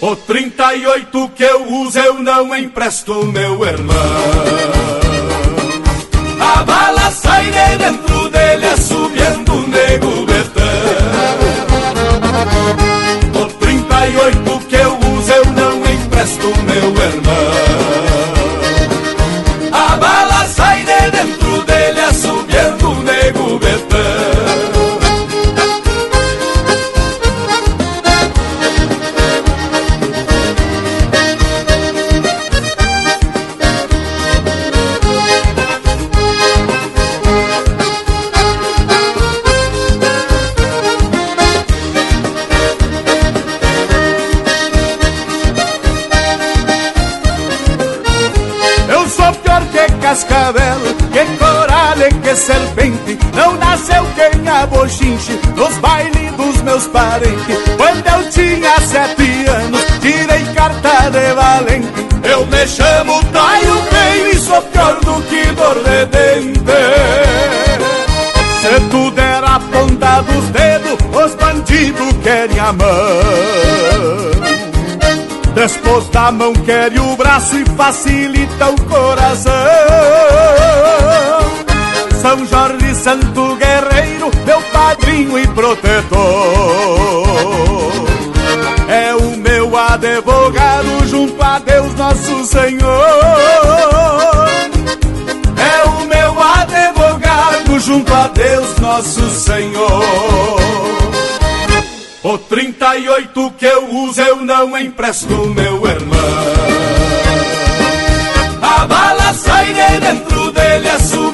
O 38 que eu uso eu não empresto, meu irmão. A bala sai de dentro empresto meu querem a mão. Depois da mão quer o braço e facilita o coração. São Jorge Santo Guerreiro, meu padrinho e protetor. É o meu advogado junto a Deus nosso Senhor. É o meu advogado junto a Deus nosso Senhor o 38 que eu uso eu não empresto, meu irmão. A bala sai de dentro dele assobiando o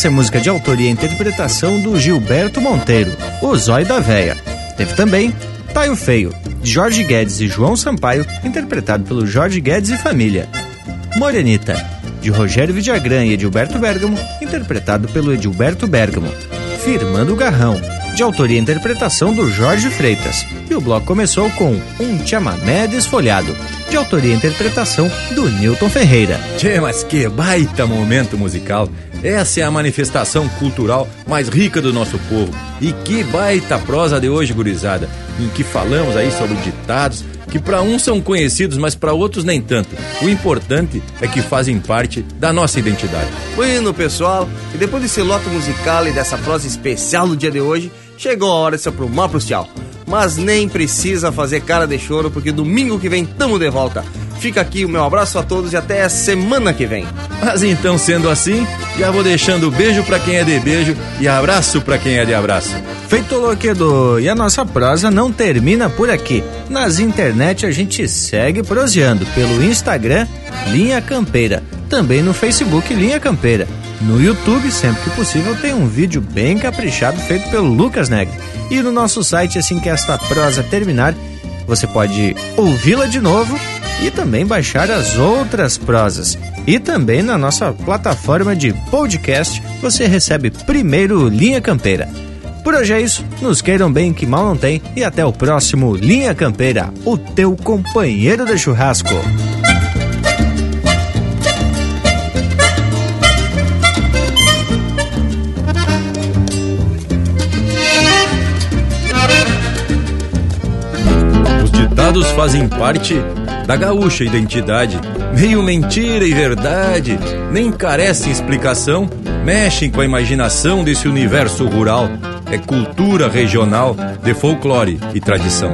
Essa é música de autoria e interpretação do Gilberto Monteiro, o Zóio da Véia. Teve também Taio Feio, de Jorge Guedes e João Sampaio, interpretado pelo Jorge Guedes e Família. Morenita, de Rogério Vidagrã e Edilberto Bergamo, interpretado pelo Edilberto Bergamo. Firmando o Garrão, de autoria e interpretação do Jorge Freitas. E o bloco começou com Um Chamamé Desfolhado, de autoria e interpretação do Newton Ferreira. Tchê, mas que baita momento musical! Essa é a manifestação cultural mais rica do nosso povo. E que baita prosa de hoje, gurizada, em que falamos aí sobre ditados que para uns são conhecidos, mas para outros nem tanto. O importante é que fazem parte da nossa identidade. Bueno, pessoal, e depois desse lote musical e dessa prosa especial do dia de hoje, chegou a hora de se aprumar pro tchau. Mas nem precisa fazer cara de choro, porque domingo que vem tamo de volta. Fica aqui o meu abraço a todos e até a semana que vem. Mas então, sendo assim, já vou deixando beijo para quem é de beijo e abraço para quem é de abraço. Feito Loquedo, e a nossa prosa não termina por aqui. Nas internet a gente segue proseando pelo Instagram Linha Campeira, também no Facebook Linha Campeira. No YouTube, sempre que possível, tem um vídeo bem caprichado feito pelo Lucas Negri. E no nosso site, assim que esta prosa terminar, você pode ouvi-la de novo e também baixar as outras prosas. E também na nossa plataforma de podcast você recebe primeiro Linha Campeira. Por hoje é isso, nos queiram bem que mal não tem e até o próximo Linha Campeira, o teu companheiro de churrasco. Os ditados fazem parte da gaúcha identidade. Meio mentira e verdade, nem carecem explicação, mexem com a imaginação desse universo rural. É cultura regional de folclore e tradição.